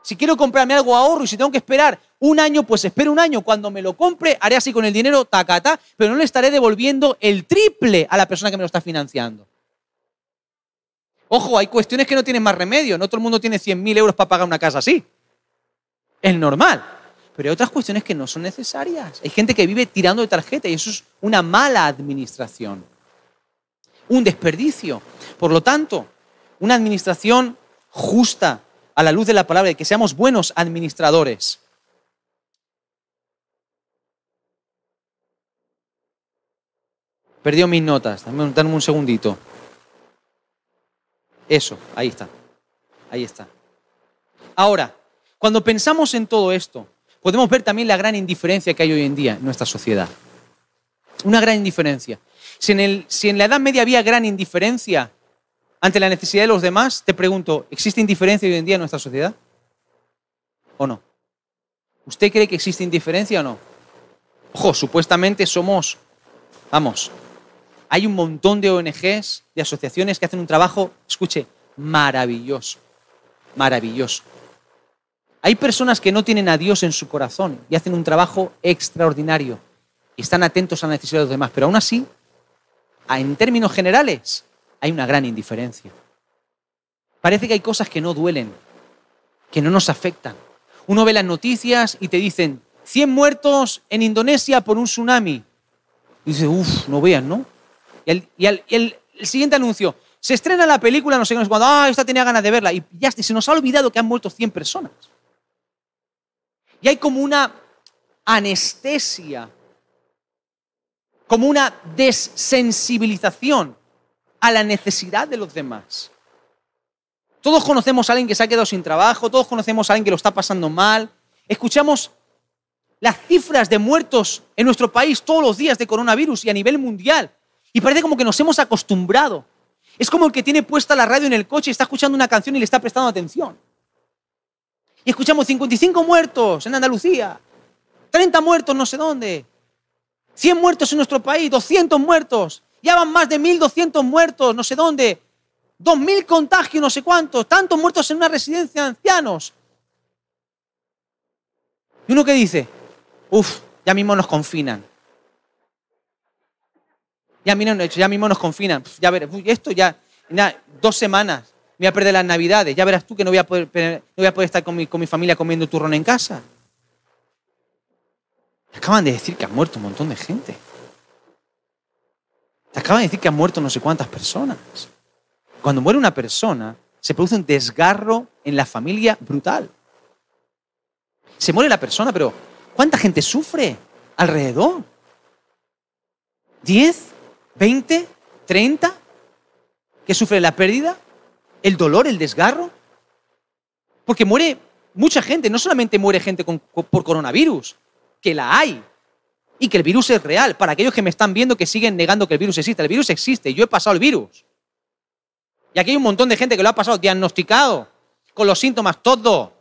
Si quiero comprarme algo ahorro y si tengo que esperar un año, pues espero un año. Cuando me lo compre, haré así con el dinero, tacata, pero no le estaré devolviendo el triple a la persona que me lo está financiando. Ojo, hay cuestiones que no tienen más remedio. No todo el mundo tiene 100.000 euros para pagar una casa así. Es normal. Pero hay otras cuestiones que no son necesarias. Hay gente que vive tirando de tarjeta y eso es una mala administración. Un desperdicio. Por lo tanto, una administración justa a la luz de la palabra y que seamos buenos administradores. Perdió mis notas. Dame, un segundito. Eso, ahí está. Ahí está. Ahora, cuando pensamos en todo esto, podemos ver también la gran indiferencia que hay hoy en día en nuestra sociedad. Una gran indiferencia. Si en, si en la Edad Media había gran indiferencia ante la necesidad de los demás, te pregunto, ¿existe indiferencia hoy en día en nuestra sociedad? ¿O no? ¿Usted cree que existe indiferencia o no? Ojo, supuestamente somos, vamos, hay un montón de ONGs, de asociaciones que hacen un trabajo, escuche, maravilloso, maravilloso. Hay personas que no tienen a Dios en su corazón y hacen un trabajo extraordinario y están atentos a la necesidad de los demás, pero aún así, en términos generales, hay una gran indiferencia. Parece que hay cosas que no duelen, que no nos afectan. Uno ve las noticias y te dicen 100 muertos en Indonesia por un tsunami. Y dices, uff, no vean, ¿no? Y, el, siguiente anuncio, se estrena la película, no sé qué, cuando, ah, esta tenía ganas de verla. Y ya se nos ha olvidado que han muerto 100 personas. Y hay como una anestesia, como una desensibilización a la necesidad de los demás. Todos conocemos a alguien que se ha quedado sin trabajo, todos conocemos a alguien que lo está pasando mal. Escuchamos las cifras de muertos en nuestro país todos los días de coronavirus y a nivel mundial. Y parece como que nos hemos acostumbrado. Es como el que tiene puesta la radio en el coche y está escuchando una canción y le está prestando atención. Y escuchamos 55 muertos en Andalucía, 30 muertos no sé dónde, 100 muertos en nuestro país, 200 muertos, ya van más de 1.200 muertos no sé dónde, 2.000 contagios no sé cuántos, tantos muertos en una residencia de ancianos. Y uno que dice, uff, ya mismo nos confinan ya, ya mismo nos confinan, ya verás, esto ya, dos semanas, me voy a perder las navidades, ya verás tú que no voy a poder, estar con mi, con mi familia comiendo turrón en casa. Te acaban de decir que ha muerto un montón de gente. Te acaban de decir que han muerto no sé cuántas personas. Cuando muere una persona, se produce un desgarro en la familia brutal. Se muere la persona, pero ¿cuánta gente sufre alrededor? ¿Diez? ¿20? ¿30? ¿Que sufre la pérdida? ¿El dolor? ¿El desgarro? Porque muere mucha gente, no solamente muere gente por coronavirus, que la hay y que el virus es real. Para aquellos que me están viendo que siguen negando que el virus existe, el virus existe, yo he pasado el virus. Y aquí hay un montón de gente que lo ha pasado diagnosticado, con los síntomas, todo.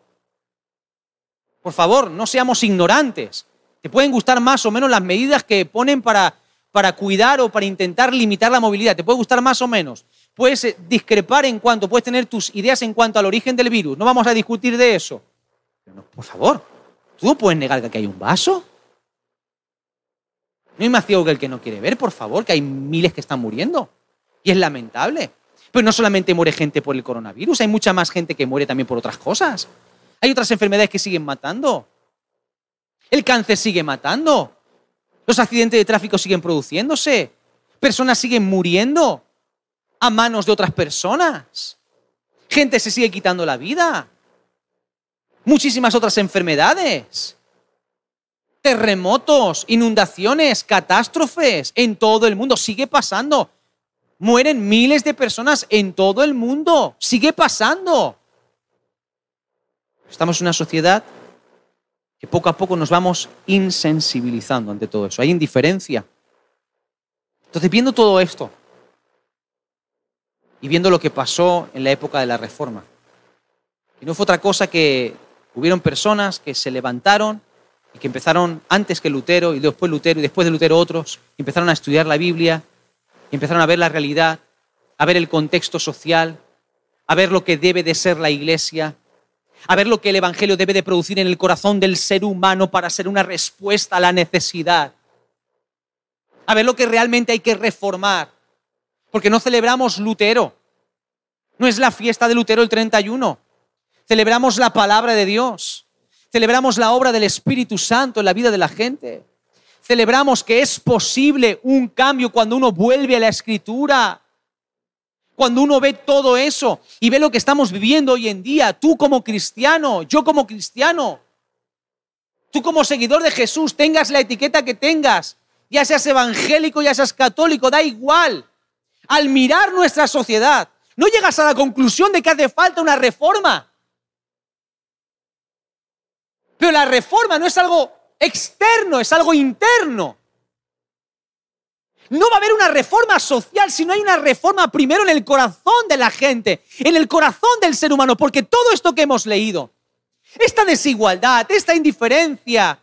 Por favor, no seamos ignorantes. Te pueden gustar más o menos las medidas que ponen para para cuidar o para intentar limitar la movilidad. Te puede gustar más o menos. Puedes eh, discrepar en cuanto, puedes tener tus ideas en cuanto al origen del virus. No vamos a discutir de eso. Pero por favor, ¿tú no puedes negar que aquí hay un vaso? No hay más ciego que el que no quiere ver, por favor, que hay miles que están muriendo. Y es lamentable. Pero no solamente muere gente por el coronavirus, hay mucha más gente que muere también por otras cosas. Hay otras enfermedades que siguen matando. El cáncer sigue matando. Los accidentes de tráfico siguen produciéndose. Personas siguen muriendo a manos de otras personas. Gente se sigue quitando la vida. Muchísimas otras enfermedades. Terremotos, inundaciones, catástrofes en todo el mundo. Sigue pasando. Mueren miles de personas en todo el mundo. Sigue pasando. Estamos en una sociedad que poco a poco nos vamos insensibilizando ante todo eso. Hay indiferencia. Entonces, viendo todo esto y viendo lo que pasó en la época de la Reforma, y no fue otra cosa que hubieron personas que se levantaron y que empezaron antes que Lutero y después Lutero y después de Lutero otros, empezaron a estudiar la Biblia, empezaron a ver la realidad, a ver el contexto social, a ver lo que debe de ser la iglesia, a ver lo que el Evangelio debe de producir en el corazón del ser humano para ser una respuesta a la necesidad, a ver lo que realmente hay que reformar, porque no celebramos Lutero, no es la fiesta de Lutero el 31, celebramos la palabra de Dios, celebramos la obra del Espíritu Santo en la vida de la gente, celebramos que es posible un cambio cuando uno vuelve a la escritura cuando uno ve todo eso y ve lo que estamos viviendo hoy en día, tú como cristiano, yo como cristiano, tú como seguidor de Jesús, tengas la etiqueta que tengas, ya seas evangélico, ya seas católico, da igual. Al mirar nuestra sociedad, no llegas a la conclusión de que hace falta una reforma. Pero la reforma no es algo externo, es algo interno. No va a haber una reforma social si no hay una reforma primero en el corazón de la gente, en el corazón del ser humano, porque todo esto que hemos leído, esta desigualdad, esta indiferencia,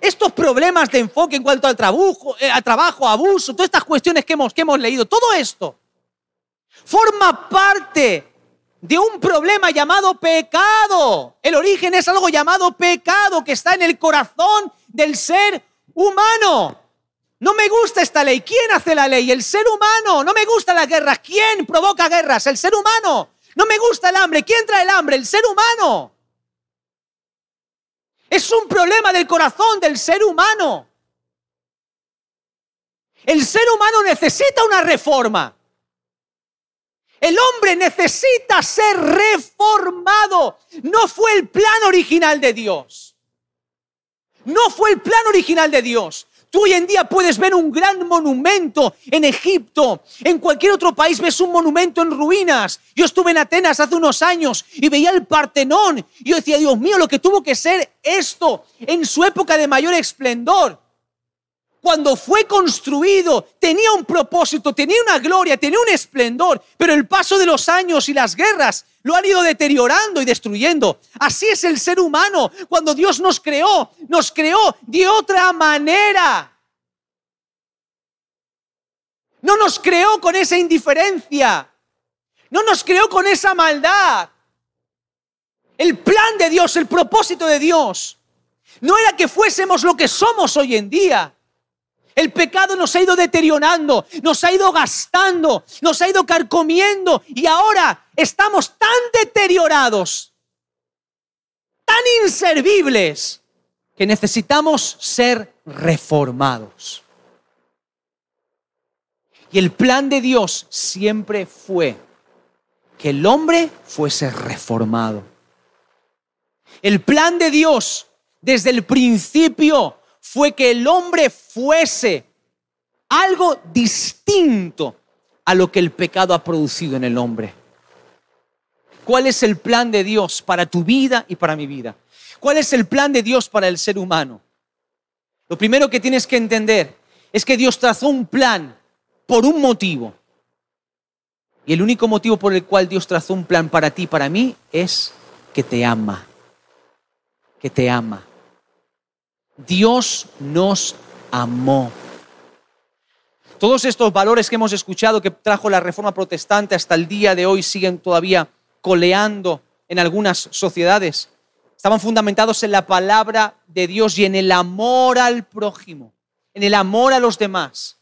estos problemas de enfoque en cuanto al trabajo, eh, al trabajo abuso, todas estas cuestiones que hemos, que hemos leído, todo esto forma parte de un problema llamado pecado. El origen es algo llamado pecado que está en el corazón del ser humano. No me gusta esta ley. ¿Quién hace la ley? El ser humano. No me gusta la guerra. ¿Quién provoca guerras? El ser humano. No me gusta el hambre. ¿Quién trae el hambre? El ser humano. Es un problema del corazón del ser humano. El ser humano necesita una reforma. El hombre necesita ser reformado. No fue el plan original de Dios. No fue el plan original de Dios. Tú hoy en día puedes ver un gran monumento en Egipto, en cualquier otro país ves un monumento en ruinas. Yo estuve en Atenas hace unos años y veía el Partenón. Y yo decía, Dios mío, lo que tuvo que ser esto en su época de mayor esplendor cuando fue construido, tenía un propósito, tenía una gloria, tenía un esplendor, pero el paso de los años y las guerras lo han ido deteriorando y destruyendo. Así es el ser humano. Cuando Dios nos creó, nos creó de otra manera. No nos creó con esa indiferencia. No nos creó con esa maldad. El plan de Dios, el propósito de Dios, no era que fuésemos lo que somos hoy en día. El pecado nos ha ido deteriorando, nos ha ido gastando, nos ha ido carcomiendo y ahora estamos tan deteriorados, tan inservibles, que necesitamos ser reformados. Y el plan de Dios siempre fue que el hombre fuese reformado. El plan de Dios desde el principio fue que el hombre fuese algo distinto a lo que el pecado ha producido en el hombre. ¿Cuál es el plan de Dios para tu vida y para mi vida? ¿Cuál es el plan de Dios para el ser humano? Lo primero que tienes que entender es que Dios trazó un plan por un motivo. Y el único motivo por el cual Dios trazó un plan para ti y para mí es que te ama. Que te ama. Dios nos amó. Todos estos valores que hemos escuchado que trajo la reforma protestante hasta el día de hoy siguen todavía coleando en algunas sociedades. Estaban fundamentados en la palabra de Dios y en el amor al prójimo, en el amor a los demás.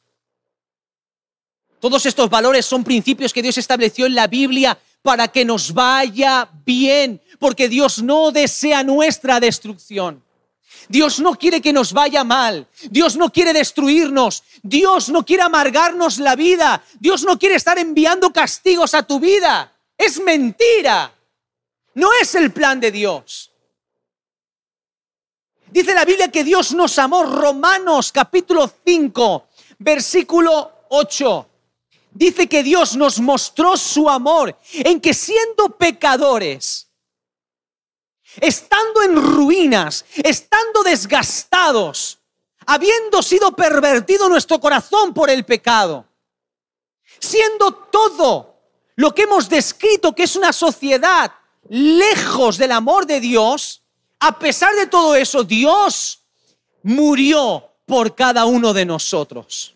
Todos estos valores son principios que Dios estableció en la Biblia para que nos vaya bien, porque Dios no desea nuestra destrucción. Dios no quiere que nos vaya mal. Dios no quiere destruirnos. Dios no quiere amargarnos la vida. Dios no quiere estar enviando castigos a tu vida. Es mentira. No es el plan de Dios. Dice la Biblia que Dios nos amó. Romanos capítulo 5, versículo 8. Dice que Dios nos mostró su amor en que siendo pecadores, estando en ruinas, estando desgastados, habiendo sido pervertido nuestro corazón por el pecado, siendo todo lo que hemos descrito que es una sociedad lejos del amor de Dios, a pesar de todo eso, Dios murió por cada uno de nosotros.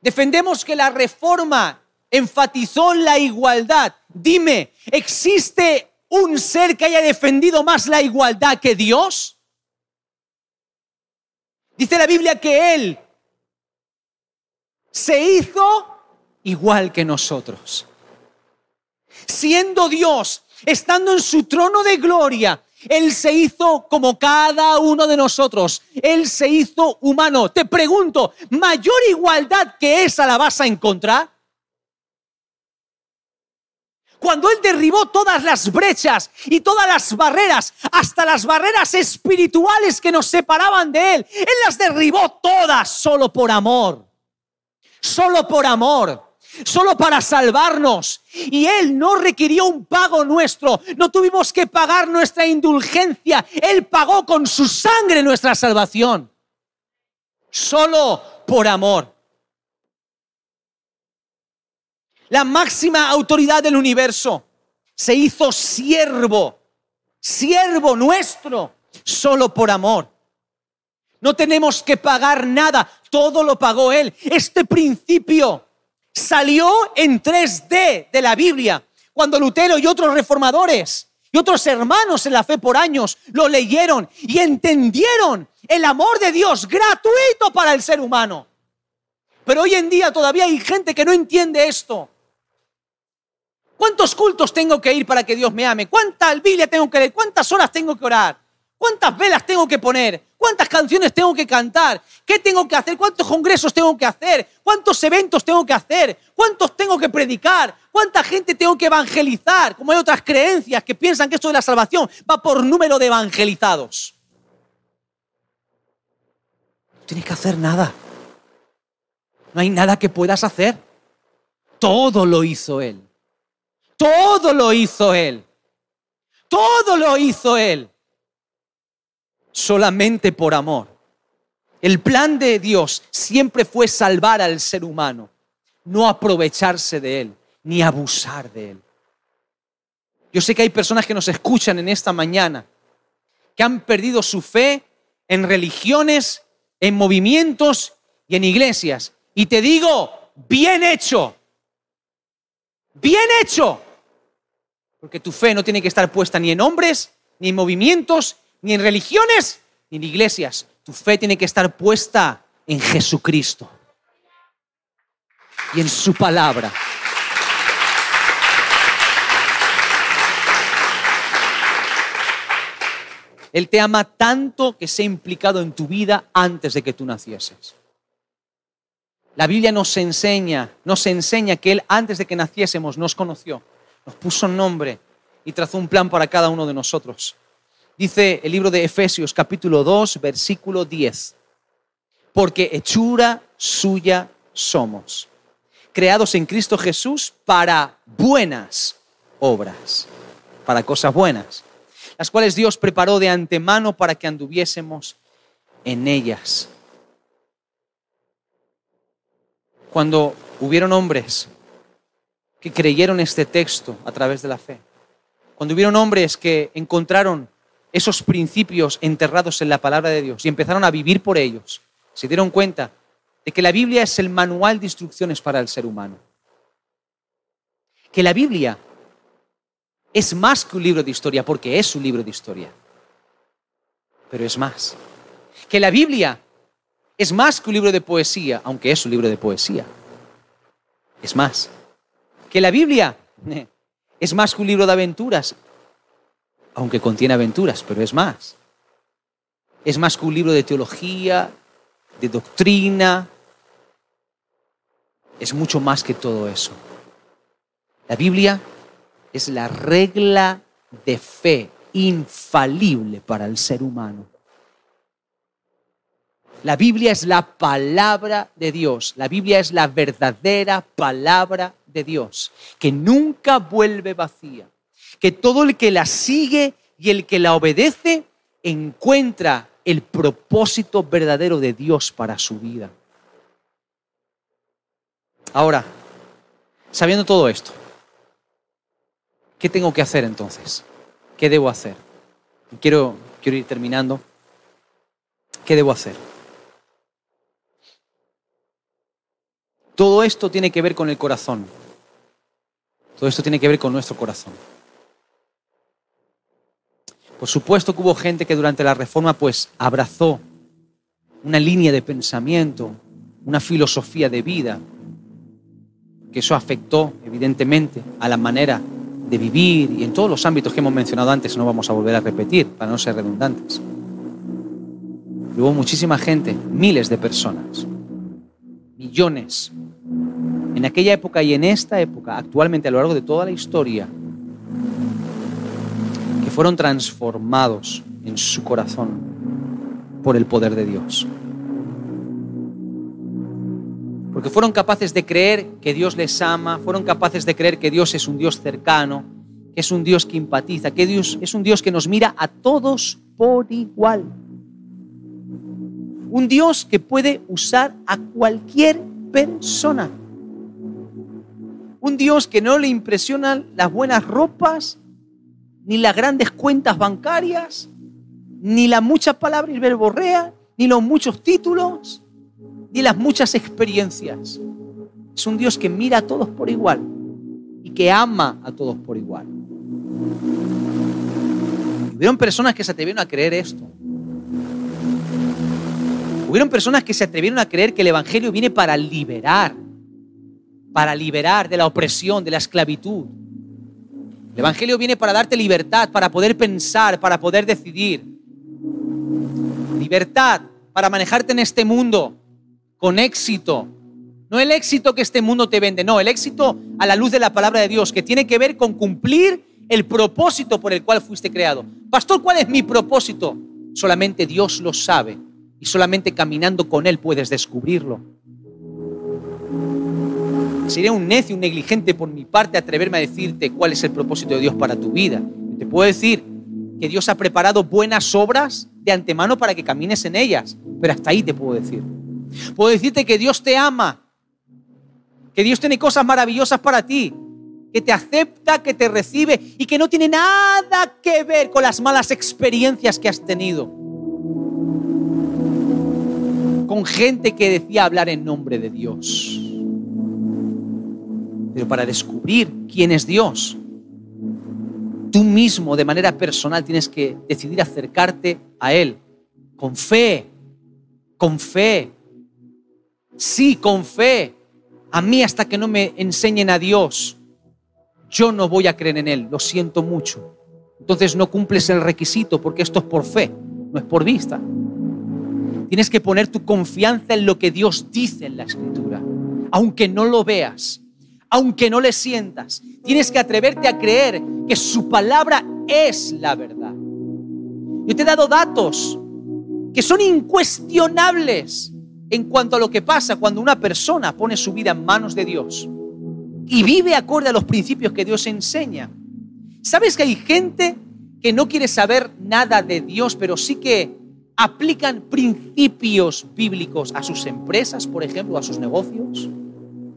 Defendemos que la reforma enfatizó la igualdad. Dime, ¿existe un ser que haya defendido más la igualdad que Dios? Dice la Biblia que Él se hizo igual que nosotros. Siendo Dios, estando en su trono de gloria, Él se hizo como cada uno de nosotros. Él se hizo humano. Te pregunto, ¿mayor igualdad que esa la vas a encontrar? Cuando Él derribó todas las brechas y todas las barreras, hasta las barreras espirituales que nos separaban de Él, Él las derribó todas solo por amor. Solo por amor solo para salvarnos. Y Él no requirió un pago nuestro, no tuvimos que pagar nuestra indulgencia, Él pagó con su sangre nuestra salvación. Solo por amor. La máxima autoridad del universo se hizo siervo, siervo nuestro, solo por amor. No tenemos que pagar nada, todo lo pagó Él. Este principio salió en 3D de la Biblia, cuando Lutero y otros reformadores y otros hermanos en la fe por años lo leyeron y entendieron el amor de Dios gratuito para el ser humano. Pero hoy en día todavía hay gente que no entiende esto. ¿Cuántos cultos tengo que ir para que Dios me ame? ¿Cuánta Biblia tengo que leer? ¿Cuántas horas tengo que orar? ¿Cuántas velas tengo que poner? ¿Cuántas canciones tengo que cantar? ¿Qué tengo que hacer? ¿Cuántos congresos tengo que hacer? ¿Cuántos eventos tengo que hacer? ¿Cuántos tengo que predicar? ¿Cuánta gente tengo que evangelizar? Como hay otras creencias que piensan que esto de la salvación va por número de evangelizados. No tienes que hacer nada. No hay nada que puedas hacer. Todo lo hizo Él. Todo lo hizo Él. Todo lo hizo Él solamente por amor. El plan de Dios siempre fue salvar al ser humano, no aprovecharse de él, ni abusar de él. Yo sé que hay personas que nos escuchan en esta mañana, que han perdido su fe en religiones, en movimientos y en iglesias. Y te digo, bien hecho, bien hecho, porque tu fe no tiene que estar puesta ni en hombres, ni en movimientos, ni en religiones, ni en iglesias. Tu fe tiene que estar puesta en Jesucristo y en su palabra. Él te ama tanto que se ha implicado en tu vida antes de que tú nacieses. La Biblia nos enseña, nos enseña que Él antes de que naciésemos nos conoció, nos puso nombre y trazó un plan para cada uno de nosotros. Dice el libro de Efesios capítulo 2, versículo 10. Porque hechura suya somos, creados en Cristo Jesús para buenas obras, para cosas buenas, las cuales Dios preparó de antemano para que anduviésemos en ellas. Cuando hubieron hombres que creyeron este texto a través de la fe, cuando hubieron hombres que encontraron esos principios enterrados en la palabra de Dios y empezaron a vivir por ellos, se dieron cuenta de que la Biblia es el manual de instrucciones para el ser humano. Que la Biblia es más que un libro de historia, porque es un libro de historia. Pero es más. Que la Biblia es más que un libro de poesía, aunque es un libro de poesía. Es más. Que la Biblia es más que un libro de aventuras, aunque contiene aventuras, pero es más. Es más que un libro de teología, de doctrina. Es mucho más que todo eso. La Biblia es la regla de fe infalible para el ser humano. La Biblia es la palabra de Dios. La Biblia es la verdadera palabra de Dios, que nunca vuelve vacía que todo el que la sigue y el que la obedece encuentra el propósito verdadero de Dios para su vida. Ahora, sabiendo todo esto, ¿qué tengo que hacer entonces? ¿Qué debo hacer? Quiero, quiero ir terminando. ¿Qué debo hacer? Todo esto tiene que ver con el corazón. Todo esto tiene que ver con nuestro corazón. Por supuesto que hubo gente que durante la reforma pues abrazó una línea de pensamiento, una filosofía de vida, que eso afectó evidentemente a la manera de vivir y en todos los ámbitos que hemos mencionado antes, no vamos a volver a repetir para no ser redundantes. hubo muchísima gente, miles de personas, millones, en aquella época y en esta época, actualmente a lo largo de toda la historia, que fueron transformados en su corazón por el poder de Dios. Porque fueron capaces de creer que Dios les ama, fueron capaces de creer que Dios es un Dios cercano, que es un Dios que empatiza, que Dios es un Dios que nos mira a todos por igual. Un Dios que puede usar a cualquier persona. Un Dios que no le impresionan las buenas ropas, ni las grandes cuentas bancarias, ni la mucha palabra y verborrea, ni los muchos títulos, ni las muchas experiencias. Es un Dios que mira a todos por igual y que ama a todos por igual. hubieron personas que se atrevieron a creer esto. Hubieron personas que se atrevieron a creer que el Evangelio viene para liberar, para liberar de la opresión, de la esclavitud. El Evangelio viene para darte libertad, para poder pensar, para poder decidir. Libertad para manejarte en este mundo con éxito. No el éxito que este mundo te vende, no, el éxito a la luz de la palabra de Dios, que tiene que ver con cumplir el propósito por el cual fuiste creado. Pastor, ¿cuál es mi propósito? Solamente Dios lo sabe y solamente caminando con Él puedes descubrirlo. Sería un necio, un negligente por mi parte atreverme a decirte cuál es el propósito de Dios para tu vida. Te puedo decir que Dios ha preparado buenas obras de antemano para que camines en ellas, pero hasta ahí te puedo decir. Puedo decirte que Dios te ama, que Dios tiene cosas maravillosas para ti, que te acepta, que te recibe y que no tiene nada que ver con las malas experiencias que has tenido. Con gente que decía hablar en nombre de Dios. Pero para descubrir quién es Dios, tú mismo de manera personal tienes que decidir acercarte a Él con fe, con fe. Sí, con fe. A mí hasta que no me enseñen a Dios, yo no voy a creer en Él, lo siento mucho. Entonces no cumples el requisito porque esto es por fe, no es por vista. Tienes que poner tu confianza en lo que Dios dice en la Escritura, aunque no lo veas aunque no le sientas. Tienes que atreverte a creer que su palabra es la verdad. Yo te he dado datos que son incuestionables en cuanto a lo que pasa cuando una persona pone su vida en manos de Dios y vive acorde a los principios que Dios enseña. ¿Sabes que hay gente que no quiere saber nada de Dios, pero sí que aplican principios bíblicos a sus empresas, por ejemplo, a sus negocios?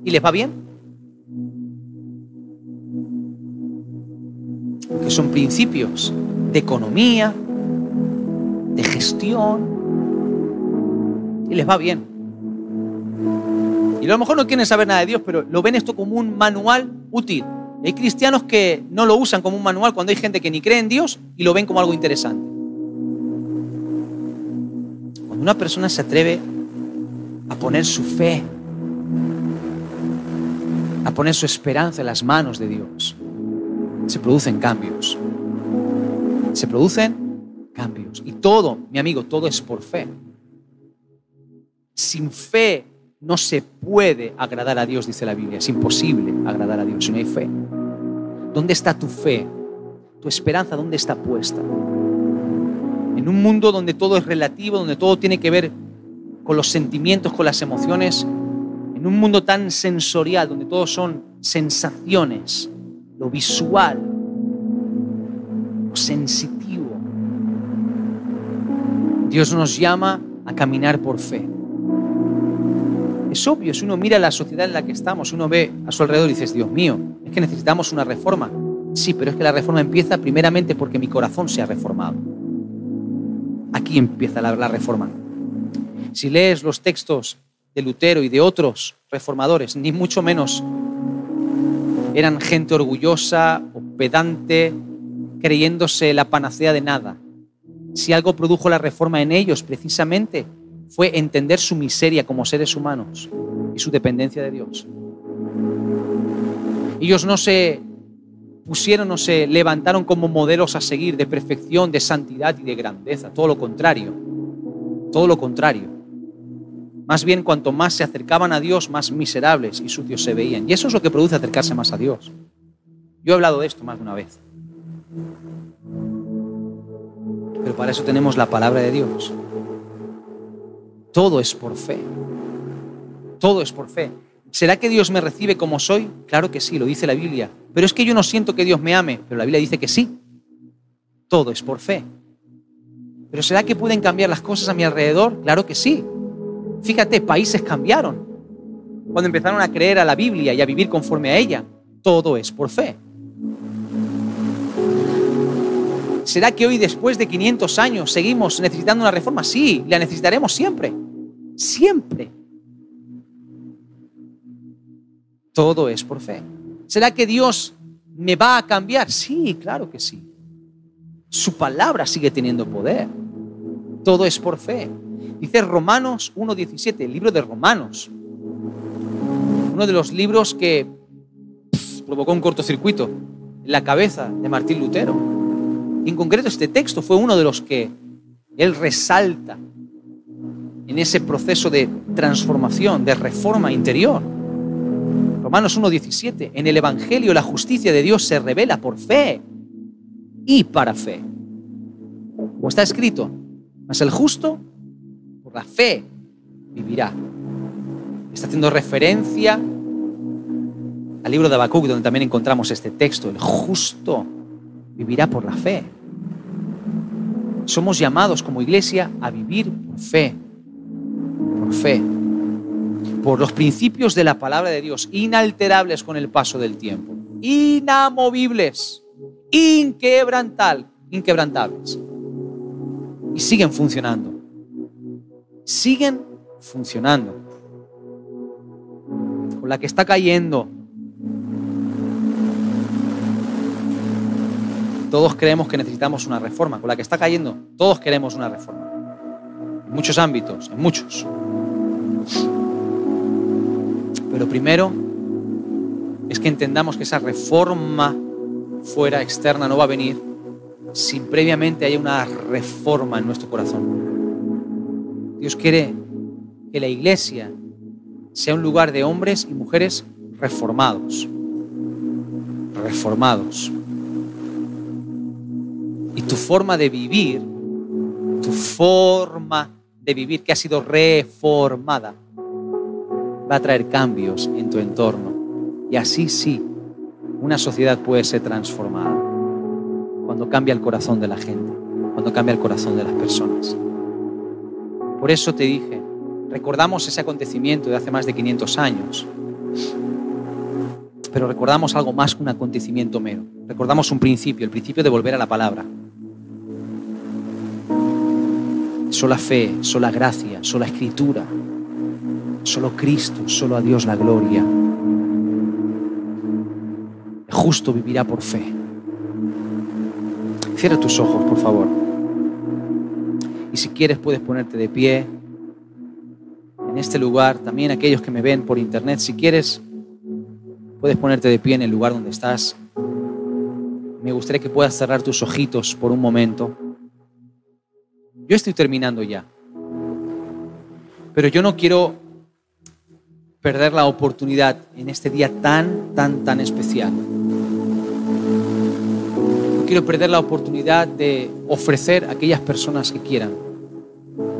¿Y les va bien? Que son principios de economía, de gestión, y les va bien. Y a lo mejor no quieren saber nada de Dios, pero lo ven esto como un manual útil. Hay cristianos que no lo usan como un manual cuando hay gente que ni cree en Dios y lo ven como algo interesante. Cuando una persona se atreve a poner su fe, a poner su esperanza en las manos de Dios, se producen cambios. Se producen cambios. Y todo, mi amigo, todo es por fe. Sin fe no se puede agradar a Dios, dice la Biblia. Es imposible agradar a Dios si no hay fe. ¿Dónde está tu fe? ¿Tu esperanza dónde está puesta? En un mundo donde todo es relativo, donde todo tiene que ver con los sentimientos, con las emociones, en un mundo tan sensorial, donde todo son sensaciones, lo visual, lo sensitivo. Dios nos llama a caminar por fe. Es obvio, si uno mira la sociedad en la que estamos, uno ve a su alrededor y dices, Dios mío, es que necesitamos una reforma. Sí, pero es que la reforma empieza primeramente porque mi corazón se ha reformado. Aquí empieza la, la reforma. Si lees los textos de Lutero y de otros reformadores, ni mucho menos eran gente orgullosa pedante, creyéndose la panacea de nada. Si algo produjo la reforma en ellos, precisamente, fue entender su miseria como seres humanos y su dependencia de Dios. Ellos no se pusieron o se levantaron como modelos a seguir de perfección, de santidad y de grandeza, todo lo contrario, todo lo contrario. Más bien, cuanto más se acercaban a Dios, más miserables y sucios se veían. Y eso es lo que produce acercarse más a Dios. Yo he hablado de esto más de una vez. Pero para eso tenemos la palabra de Dios. Todo es por fe. Todo es por fe. ¿Será que Dios me recibe como soy? Claro que sí, lo dice la Biblia. Pero es que yo no siento que Dios me ame, pero la Biblia dice que sí. Todo es por fe. Pero ¿será que pueden cambiar las cosas a mi alrededor? Claro que sí. Fíjate, países cambiaron cuando empezaron a creer a la Biblia y a vivir conforme a ella. Todo es por fe. ¿Será que hoy, después de 500 años, seguimos necesitando una reforma? Sí, la necesitaremos siempre. Siempre. Todo es por fe. ¿Será que Dios me va a cambiar? Sí, claro que sí. Su palabra sigue teniendo poder. Todo es por fe. Dice Romanos 1.17, el libro de Romanos. Uno de los libros que provocó un cortocircuito en la cabeza de Martín Lutero. en concreto este texto fue uno de los que él resalta en ese proceso de transformación, de reforma interior. Romanos 1.17, en el Evangelio la justicia de Dios se revela por fe y para fe. Como está escrito, mas el justo la fe vivirá. Está haciendo referencia al libro de Habacuc, donde también encontramos este texto. El justo vivirá por la fe. Somos llamados como iglesia a vivir por fe. Por fe. Por los principios de la palabra de Dios, inalterables con el paso del tiempo. Inamovibles. Inquebrantal, inquebrantables. Y siguen funcionando siguen funcionando. Con la que está cayendo. Todos creemos que necesitamos una reforma. Con la que está cayendo, todos queremos una reforma. En muchos ámbitos, en muchos. Pero primero es que entendamos que esa reforma fuera externa no va a venir si previamente hay una reforma en nuestro corazón. Dios quiere que la iglesia sea un lugar de hombres y mujeres reformados. Reformados. Y tu forma de vivir, tu forma de vivir que ha sido reformada, va a traer cambios en tu entorno. Y así sí, una sociedad puede ser transformada cuando cambia el corazón de la gente, cuando cambia el corazón de las personas. Por eso te dije, recordamos ese acontecimiento de hace más de 500 años, pero recordamos algo más que un acontecimiento mero. Recordamos un principio, el principio de volver a la palabra. Sola fe, sola gracia, sola escritura, solo Cristo, solo a Dios la gloria. Justo vivirá por fe. Cierra tus ojos, por favor. Y si quieres puedes ponerte de pie en este lugar. También aquellos que me ven por internet, si quieres, puedes ponerte de pie en el lugar donde estás. Me gustaría que puedas cerrar tus ojitos por un momento. Yo estoy terminando ya. Pero yo no quiero perder la oportunidad en este día tan, tan, tan especial. No quiero perder la oportunidad de ofrecer a aquellas personas que quieran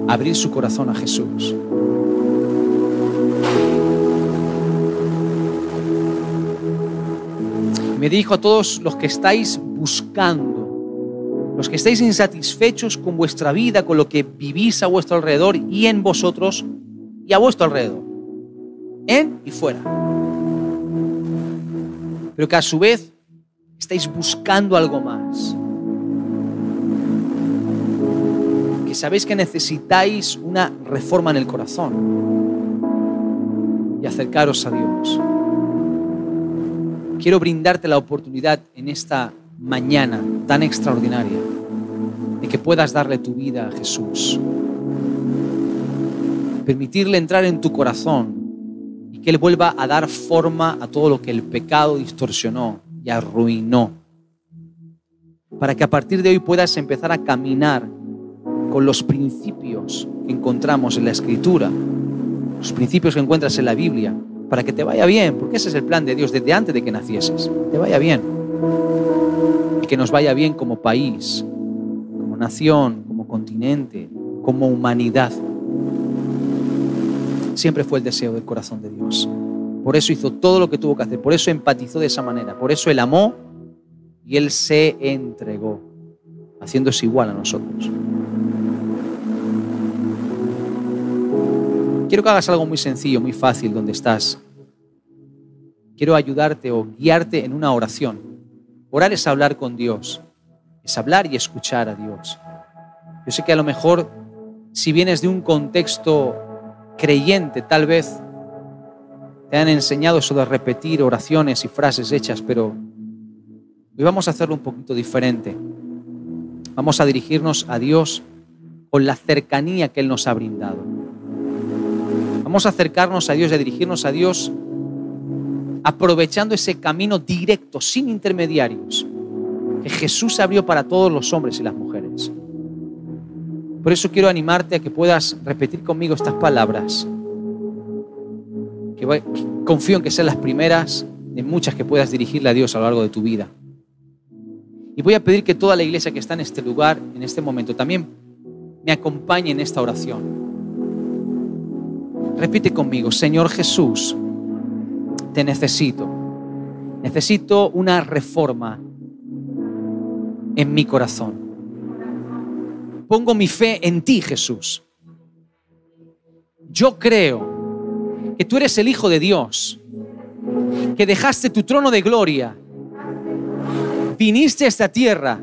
abrir su corazón a Jesús. Me dijo a todos los que estáis buscando los que estáis insatisfechos con vuestra vida, con lo que vivís a vuestro alrededor y en vosotros y a vuestro alrededor, en y fuera. Pero que a su vez estáis buscando algo más. Sabéis que necesitáis una reforma en el corazón y acercaros a Dios. Quiero brindarte la oportunidad en esta mañana tan extraordinaria de que puedas darle tu vida a Jesús. Permitirle entrar en tu corazón y que Él vuelva a dar forma a todo lo que el pecado distorsionó y arruinó. Para que a partir de hoy puedas empezar a caminar con los principios que encontramos en la Escritura, los principios que encuentras en la Biblia, para que te vaya bien, porque ese es el plan de Dios desde antes de que nacieses, te vaya bien. Y que nos vaya bien como país, como nación, como continente, como humanidad. Siempre fue el deseo del corazón de Dios. Por eso hizo todo lo que tuvo que hacer, por eso empatizó de esa manera, por eso él amó y él se entregó, haciéndose igual a nosotros. Quiero que hagas algo muy sencillo, muy fácil donde estás. Quiero ayudarte o guiarte en una oración. Orar es hablar con Dios, es hablar y escuchar a Dios. Yo sé que a lo mejor si vienes de un contexto creyente, tal vez te han enseñado eso de repetir oraciones y frases hechas, pero hoy vamos a hacerlo un poquito diferente. Vamos a dirigirnos a Dios con la cercanía que Él nos ha brindado. Vamos a acercarnos a Dios y a dirigirnos a Dios aprovechando ese camino directo, sin intermediarios, que Jesús abrió para todos los hombres y las mujeres. Por eso quiero animarte a que puedas repetir conmigo estas palabras, que confío en que sean las primeras de muchas que puedas dirigirle a Dios a lo largo de tu vida. Y voy a pedir que toda la iglesia que está en este lugar, en este momento, también me acompañe en esta oración. Repite conmigo, Señor Jesús, te necesito. Necesito una reforma en mi corazón. Pongo mi fe en ti, Jesús. Yo creo que tú eres el Hijo de Dios, que dejaste tu trono de gloria, viniste a esta tierra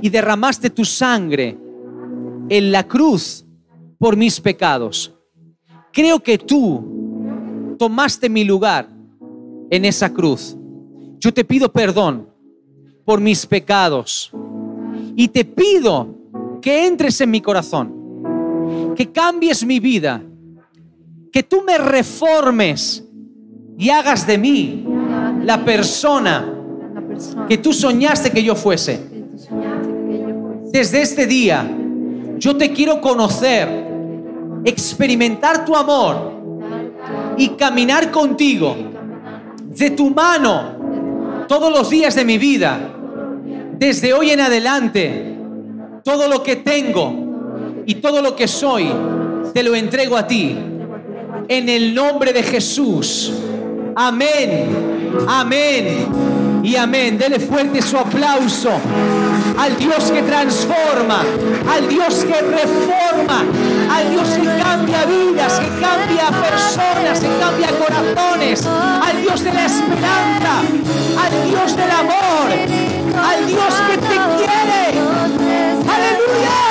y derramaste tu sangre en la cruz por mis pecados creo que tú tomaste mi lugar en esa cruz. Yo te pido perdón por mis pecados y te pido que entres en mi corazón, que cambies mi vida, que tú me reformes y hagas de mí la persona que tú soñaste que yo fuese. Desde este día, yo te quiero conocer experimentar tu amor y caminar contigo de tu mano todos los días de mi vida. Desde hoy en adelante, todo lo que tengo y todo lo que soy, te lo entrego a ti. En el nombre de Jesús. Amén. Amén y amén. Dele fuerte su aplauso al Dios que transforma, al Dios que reforma, al Dios que cambia vidas, que cambia personas, que cambia corazones, al Dios de la esperanza, al Dios del amor, al Dios que te quiere. Aleluya.